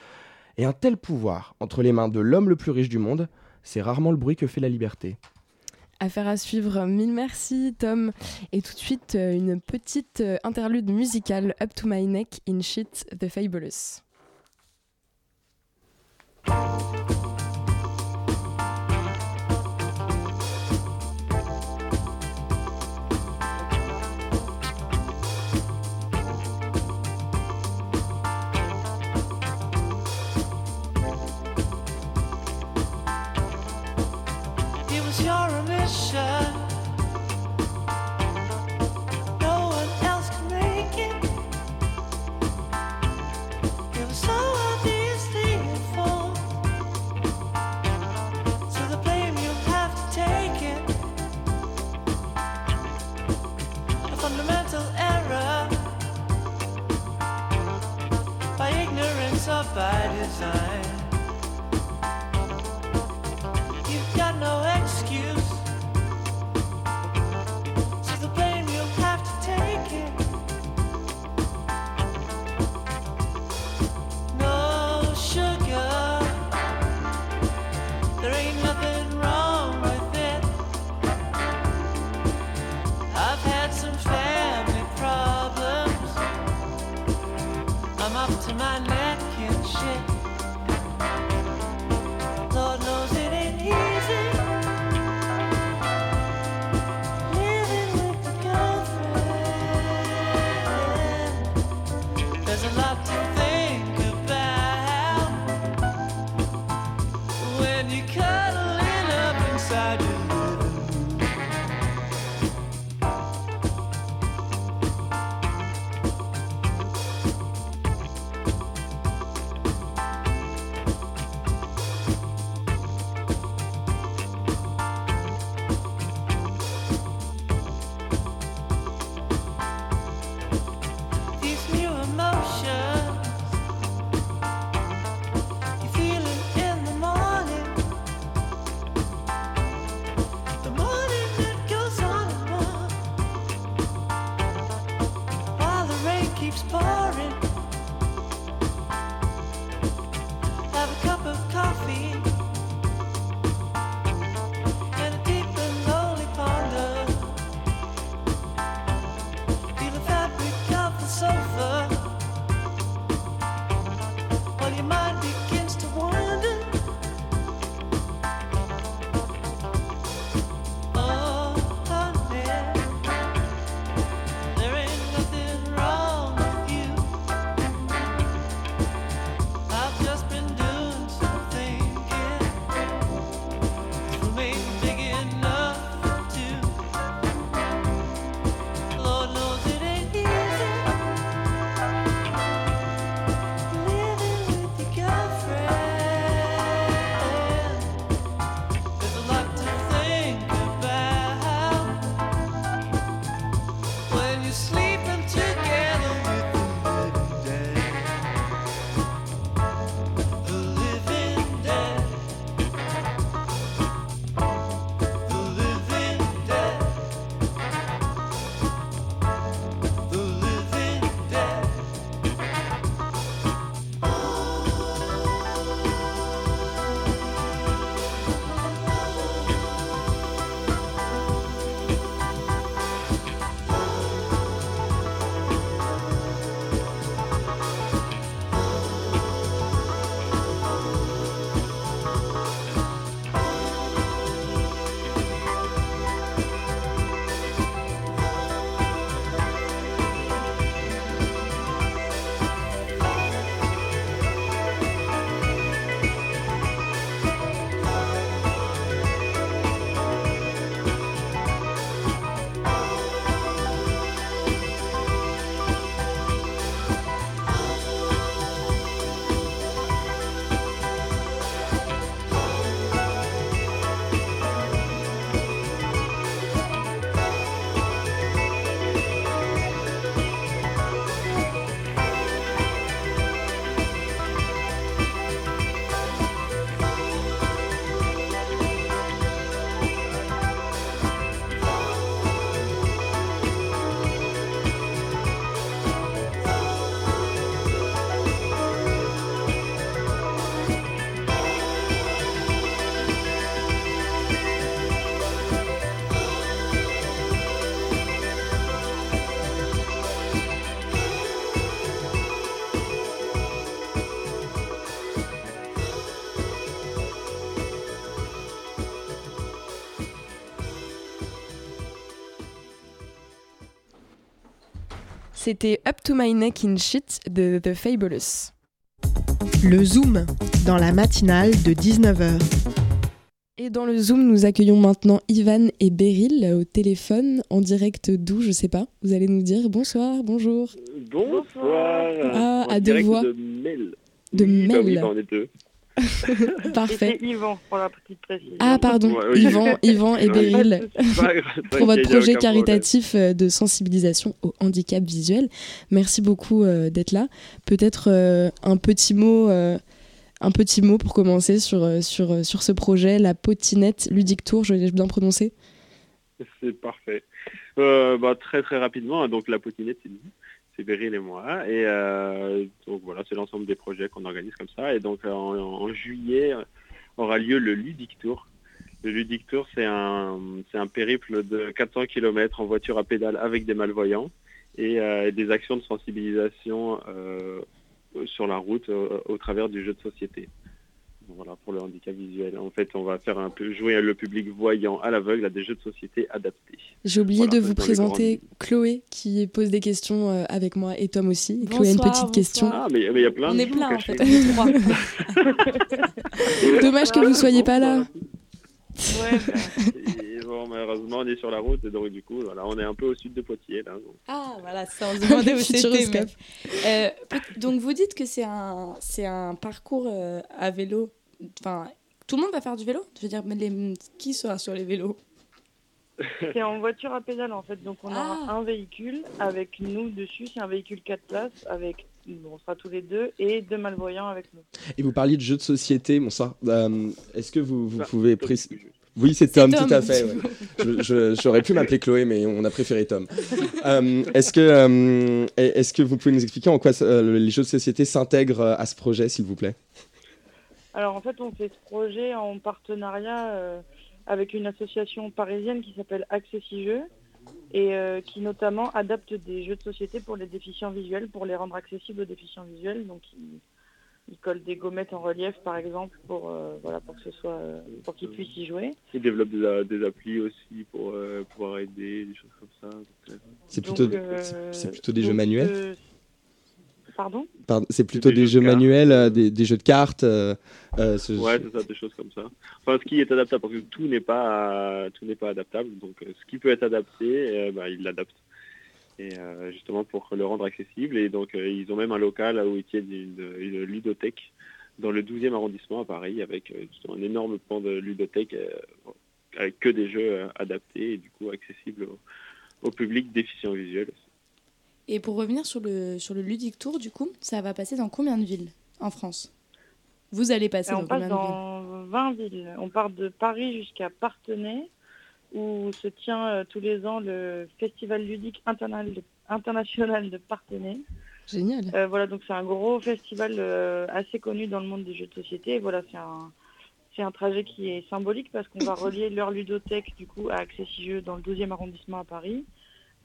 Et un tel pouvoir entre les mains de l'homme le plus riche du monde, c'est rarement le bruit que fait la liberté. Affaire à suivre, mille merci Tom. Et tout de suite, euh, une petite euh, interlude musicale Up to My Neck in Shit the Fabulous. By design. C'était Up to My Neck in Shit de The Fabulous. Le Zoom, dans la matinale de 19h. Et dans le Zoom, nous accueillons maintenant Ivan et Beryl au téléphone, en direct d'où, je sais pas. Vous allez nous dire bonsoir, bonjour. Bonsoir. Ah, à deux voix. De Mel. De Bah oui, bah on est deux. Parfait. C'était Yvan pour la petite précision. Ah, pardon, Ouais, oui. Yvan, Yvan et. Beryl. Pour votre projet problème. caritatif euh, de sensibilisation au handicap visuel. Merci beaucoup euh, d'être là. Peut-être euh, un petit mot, euh, un petit mot pour commencer sur sur sur ce projet, la potinette ludique tour. Je l'ai bien prononcé. C'est parfait. Euh, bah, très très rapidement, hein, donc la potinette, c'est nous, c'est Beryl et moi. Et euh, donc voilà, c'est l'ensemble des projets qu'on organise comme ça. Et donc en, en juillet euh, aura lieu le Ludic Tour. Le Ludic Tour, c'est un, un périple de 400 km en voiture à pédale avec des malvoyants et euh, des actions de sensibilisation euh, sur la route euh, au travers du jeu de société. Voilà, pour le handicap visuel. En fait, on va faire un peu jouer le public voyant à l'aveugle à des jeux de société adaptés. J'ai oublié Voilà, de vous présenter Chloé qui pose des questions euh, avec moi et Tom aussi. Chloé a une Bonsoir, petite question. Ah, mais mais il y a plein On de est plein en fait. Dommage que vous soyez pas là. Ouais, bah, Et bon, malheureusement, on est sur la route donc du coup, voilà, on est un peu au sud de Poitiers là. donc. Ah voilà, ça on se demandait où c'était. Mais- Euh, donc vous dites que c'est un, c'est un parcours euh, à vélo. Enfin, tout le monde va faire du vélo? Je veux dire, mais les, qui sera sur les vélos? C'est en voiture à pédale en fait. Donc on aura Ah. un véhicule avec nous dessus. C'est un véhicule 4 places avec on sera tous les deux et deux malvoyants avec nous. Et vous parliez de jeux de société, bon ça. euh, Est-ce que vous, vous Bah, pouvez préciser Oui, c'est Tom, Tom. tout à fait. ouais. J'aurais pu m'appeler Chloé, mais on a préféré Tom. Euh, Est-ce que, euh, est-ce que vous pouvez nous expliquer en quoi euh, les jeux de société s'intègrent à ce projet, s'il vous plaît? Alors en fait, on fait ce projet en partenariat euh, avec une association parisienne qui s'appelle Accessi Jeux et euh, qui notamment adapte des jeux de société pour les déficients visuels, pour les rendre accessibles aux déficients visuels. Donc ils, ils collent des gommettes en relief par exemple pour euh, voilà pour que ce soit euh, pour qu'ils puissent y jouer. Ils développent des, des applis aussi pour euh, pouvoir aider, des choses comme ça. C'est plutôt, euh, c'est- plutôt des jeux manuels euh, Pardon Pardon, C'est plutôt des des, jeux jeux de cartes. manuels, euh, des, des jeux de cartes euh, euh, ce- Ouais, c'est ça, des choses comme ça. Enfin, ce qui est adaptable, parce que tout n'est pas tout n'est pas adaptable. Donc, euh, ce qui peut être adapté, euh, bah, ils l'adaptent. Et euh, justement pour le rendre accessible. Et donc, euh, ils ont même un local où ils tiennent une, une ludothèque dans le 12e arrondissement à Paris, avec euh, un énorme pan de ludothèque euh, avec que des jeux euh, adaptés et du coup accessibles au, au public déficient visuel. Et pour revenir sur le, sur le Ludic Tour, du coup, ça va passer dans combien de villes en France? Vous allez passer Et dans on passe combien de villes dans 20 villes. On part de Paris jusqu'à Parthenay, où se tient euh, tous les ans le Festival ludique interna- international de Parthenay. Génial. Euh, voilà, donc c'est un gros festival euh, assez connu dans le monde des jeux de société. Et voilà, c'est un, c'est un trajet qui est symbolique parce qu'on va relier leur ludothèque du coup à Accessi Jeux dans le 12e arrondissement à Paris.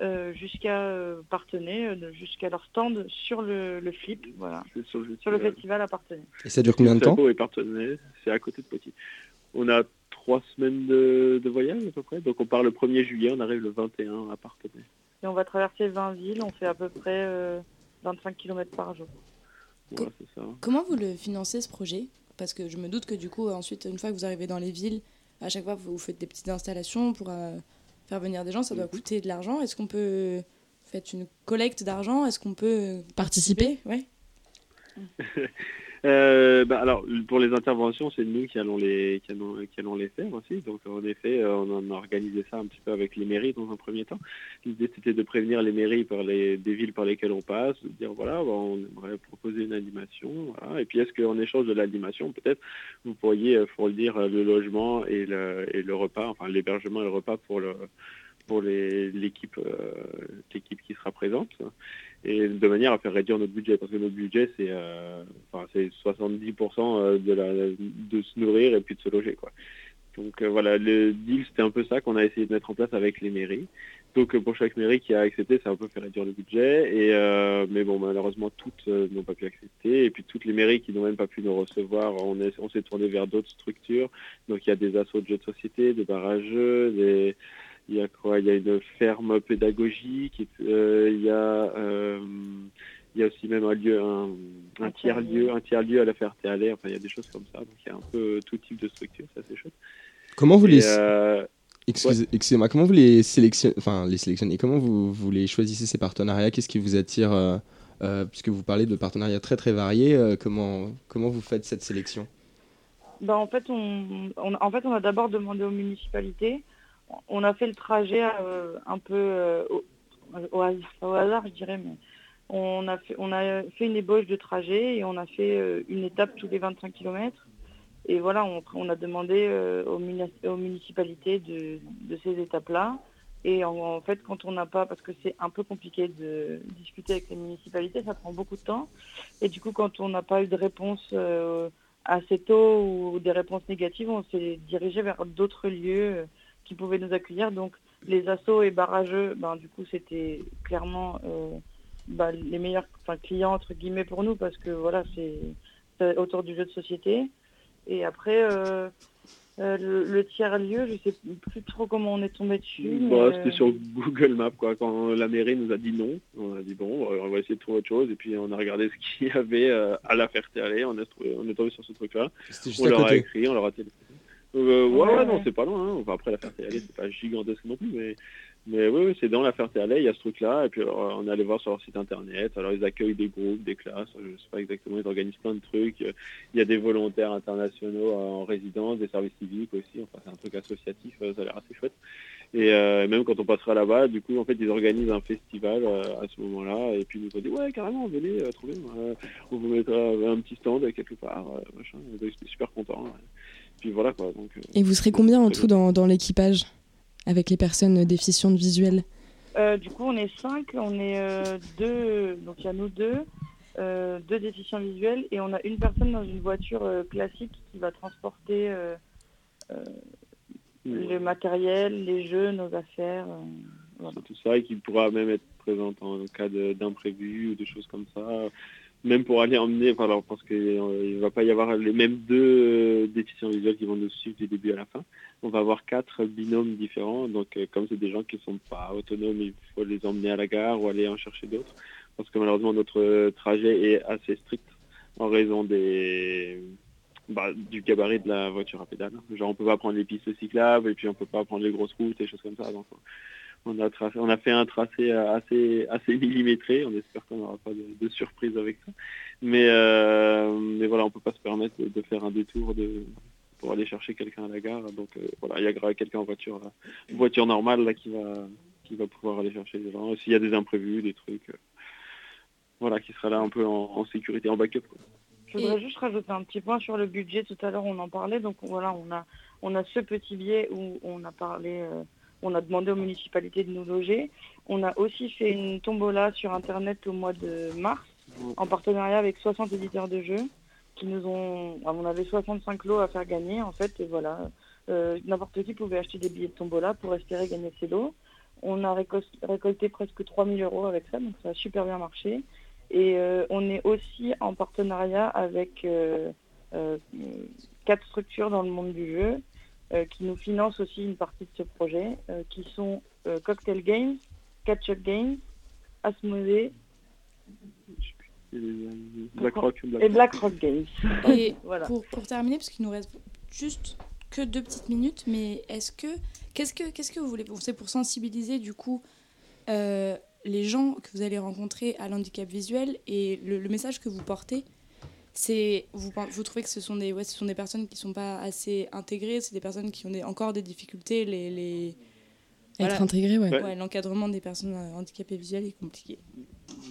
Euh, jusqu'à euh, Parthenay, euh, jusqu'à leur stand sur le, le flip, voilà, sur, sur le festival à Parthenay. Et ça dure combien de temps et Parthenay, c'est à côté de Poitiers. On a trois semaines de, de voyage à peu près. Donc on part le 1er juillet, on arrive le 21 à Parthenay. Et on va traverser 20 villes, on fait à peu près euh, 25 km par jour. Voilà, c'est ça. Comment vous le financez ce projet? Parce que je me doute que du coup, ensuite, une fois que vous arrivez dans les villes, à chaque fois, vous faites des petites installations pour euh, faire venir des gens, ça doit coûter de l'argent. Est-ce qu'on peut faire une collecte d'argent Est-ce qu'on peut Participer? Ouais. Euh, bah, alors pour les interventions, c'est nous qui allons les qui allons, qui allons les faire aussi. Donc en effet, euh, on a organisé ça un petit peu avec les mairies dans un premier temps. L'idée c'était de prévenir les mairies par les des villes par lesquelles on passe, de dire voilà, bon, on aimerait proposer une animation, voilà. Et puis est-ce qu'en échange de l'animation, peut-être vous pourriez euh, fournir euh, le logement et le et le repas, enfin l'hébergement et le repas pour le pour l'équipe euh, l'équipe qui sera présente et de manière à faire réduire notre budget parce que notre budget c'est euh, enfin, c'est 70% de la de se nourrir et puis de se loger quoi. Donc euh, voilà le deal c'était un peu ça qu'on a essayé de mettre en place avec les mairies. Donc euh, pour chaque mairie qui a accepté ça a un peu fait réduire le budget et euh, mais bon malheureusement toutes euh, n'ont pas pu accepter. Et puis toutes les mairies qui n'ont même pas pu nous recevoir on est on s'est tourné vers d'autres structures. Donc il y a des assauts de jeux de société des barrages des il y a quoi? Il y a une ferme pédagogique, il y a il y a aussi même un lieu, un, tiers lieu, un tiers lieu à la Ferté-Alais. Enfin, il y a des choses comme ça. Donc il y a un peu tout type de structure, ça c'est chouette. Comment vous les Excusez-moi, comment vous les sélectionnez, enfin les sélectionnez, comment vous, vous les choisissez ces partenariats? Qu'est-ce qui vous attire euh, puisque vous parlez de partenariats très très variés, euh, comment, comment vous faites cette sélection? Ben, en, fait, on, en fait, on a d'abord demandé aux municipalités. On a fait le trajet euh, un peu au, hasard, je dirais, mais on a, fait, une ébauche de trajet et on a fait une étape tous les 25 km. Et voilà, on, a demandé aux, municipalités de, ces étapes-là. Et en, fait, quand on n'a pas, parce que c'est un peu compliqué de discuter avec les municipalités, ça prend beaucoup de temps. Et du coup, quand on n'a pas eu de réponse euh, assez tôt ou des réponses négatives, on s'est dirigé vers d'autres lieux euh, qui pouvaient nous accueillir. Donc, les assauts et barrageux, ben, du coup, c'était clairement euh, ben, les meilleurs clients, entre guillemets, pour nous, parce que voilà, c'est autour du jeu de société. Et après, euh, le, tiers-lieu, je sais plus trop comment on est tombé dessus. Bah, c'était sur Google Maps, quoi. Quand la mairie nous a dit non, on a dit bon, on va essayer de trouver autre chose. Et puis on a regardé ce qu'il y avait euh, à la Ferté-Aller. On, on est tombé sur ce truc-là. On leur a écrit, on leur a téléphoné. Euh, ouais, ouais, non, c'est pas loin. Hein. Enfin, après, la Ferté-Aller, c'est pas gigantesque non plus, mais mais oui, c'est dans la Ferté-Alais, il y a ce truc-là. Et puis on est allé voir sur leur site internet. Alors ils accueillent des groupes, des classes, je sais pas exactement, ils organisent plein de trucs. Il y a des volontaires internationaux en résidence, des services civiques aussi. Enfin, c'est un truc associatif, euh, ça a l'air assez chouette. Et euh, même quand on passera là-bas, du coup, en fait, ils organisent un festival euh, à ce moment-là. Et puis ils nous ont dit, ouais, carrément, venez, trouver. on vous mettra un petit stand quelque part. machin. Ils étaient super contents. Puis voilà quoi. Donc, et vous serez combien en tout dans, dans l'équipage avec les personnes déficientes visuelles euh, Du coup, on est cinq, on est euh, deux, donc il y a nous deux, euh, deux déficients visuels, et on a une personne dans une voiture classique qui va transporter le matériel, les jeux, nos affaires. Tout ça, et qui pourra même être présente en cas d'imprévu ou de choses comme ça même pour aller emmener, parce qu'il ne va pas y avoir les mêmes deux déficients visuels qui vont nous suivre du début à la fin on va avoir quatre binômes différents. Donc, euh, comme c'est des gens qui ne sont pas autonomes, il faut les emmener à la gare ou aller en chercher d'autres. Parce que malheureusement, notre trajet est assez strict en raison des, bah, du gabarit de la voiture à pédale. Genre, on peut pas prendre les pistes cyclables et puis on peut pas prendre les grosses routes et choses comme ça. On a, on a fait un tracé assez, assez millimétré. On espère qu'on n'aura pas de, surprise avec ça. Mais, euh, mais voilà, on peut pas se permettre de faire un détour de, pour aller chercher quelqu'un à la gare. Donc euh, voilà, il y a quelqu'un en voiture, voiture normale là qui va qui va pouvoir aller chercher les gens. S'il y a des imprévus, des trucs, euh, voilà, qui sera là un peu en, sécurité, en backup. Je voudrais juste rajouter un petit point sur le budget. Tout à l'heure, on en parlait. Donc voilà, on a on a ce petit biais où on a parlé. Euh, on a demandé aux municipalités de nous loger. On a aussi fait une tombola sur Internet au mois de mars, en partenariat avec 60 éditeurs de jeux qui nous ont. On avait 65 lots à faire gagner, en fait, et voilà. Euh, n'importe qui pouvait acheter des billets de tombola pour espérer gagner ces lots. On a récolté presque 3000 euros avec ça, donc ça a super bien marché. Et euh, on est aussi en partenariat avec euh, quatre structures dans le monde du jeu qui nous financent aussi une partie de ce projet, qui sont Cocktail Games, Catch-up Games, Asmodee, et BlackRock, Black Games. Et pour, pour, terminer, parce qu'il nous reste juste que deux petites minutes, mais est-ce que qu'est-ce que qu'est-ce que vous voulez C'est pour sensibiliser du coup euh, les gens que vous allez rencontrer à l'handicap visuel et le, message que vous portez. C'est vous, vous trouvez que ce sont des ouais, ce sont des personnes qui sont pas assez intégrées, c'est des personnes qui ont des, encore des difficultés les, les être intégré, ouais. ouais L'encadrement des personnes handicapées visuelles est compliqué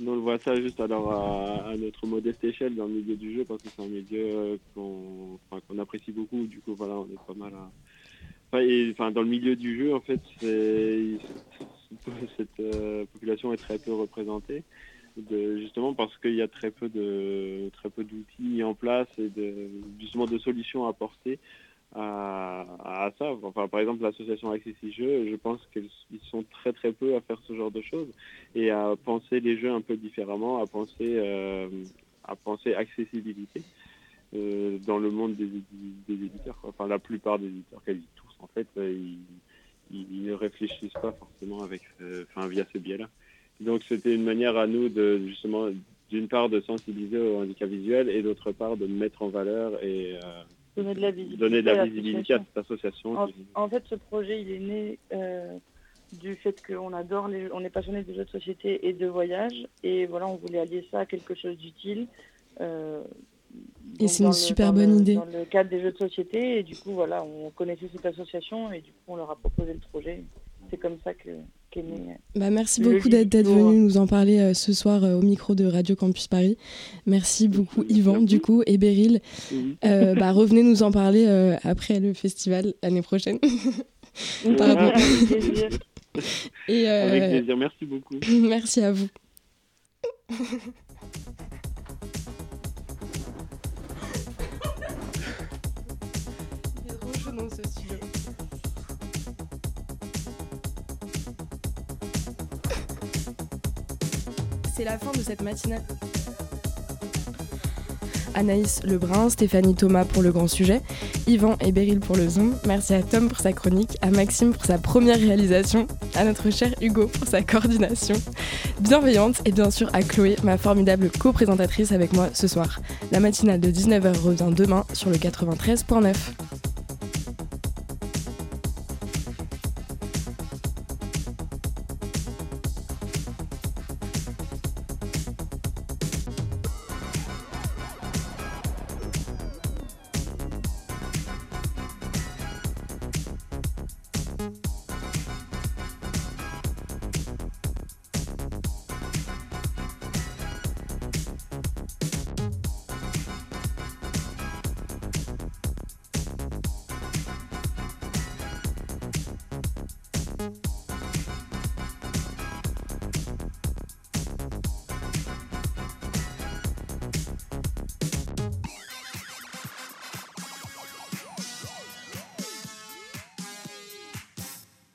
on le voit ça juste alors à, notre modeste échelle dans le milieu du jeu parce que c'est un milieu euh, qu'on apprécie beaucoup. Du coup, voilà, on est pas mal à. Enfin, dans le milieu du jeu, en fait, cette euh, population est très peu représentée. Justement parce qu'il y a très peu de très peu d'outils en place et de, justement de solutions à apporter à, ça. Enfin, par exemple, l'association Accessi Jeux, je pense qu'ils sont très très peu à faire ce genre de choses et à penser les jeux un peu différemment, à penser, euh, à penser accessibilité euh, dans le monde des, éditeurs. Enfin, la plupart des éditeurs, quasi tous, en fait, euh, ils, ne réfléchissent pas forcément avec, enfin, via ce biais-là. Donc c'était une manière à nous de justement, d'une part, de sensibiliser au handicap visuel et d'autre part de mettre en valeur et donner de la visibilité, donner de la visibilité à, cette association. En, fait, ce projet, il est né du fait qu'on adore, les, on est passionné de jeux de société et de voyage, et voilà, on voulait allier ça à quelque chose d'utile. Euh, et c'est une super bonne idée. Dans le cadre des jeux de société, et du coup, voilà, on connaissait cette association, et du coup, on leur a proposé le projet. C'est comme ça que qu'est né. Bah, merci beaucoup d'être venu nous en parler euh, ce soir euh, au micro de Radio Campus Paris. Merci beaucoup Yvan, du coup, et Beryl. bah, revenez nous en parler après le festival l'année prochaine. Pardon. Et Avec euh, plaisir, merci beaucoup. Merci à vous. Il est trop chaud dans ce studio. C'est la fin de cette matinale. Anaïs Lebrun, Stéphanie Thomas pour le grand sujet, Yvan et Beryl pour le Zoom. Merci à Tom pour sa chronique, à Maxime pour sa première réalisation, à notre cher Hugo pour sa coordination bienveillante et bien sûr à Chloé, ma formidable co-présentatrice avec moi ce soir. La matinale de 19h revient demain sur le 93.9.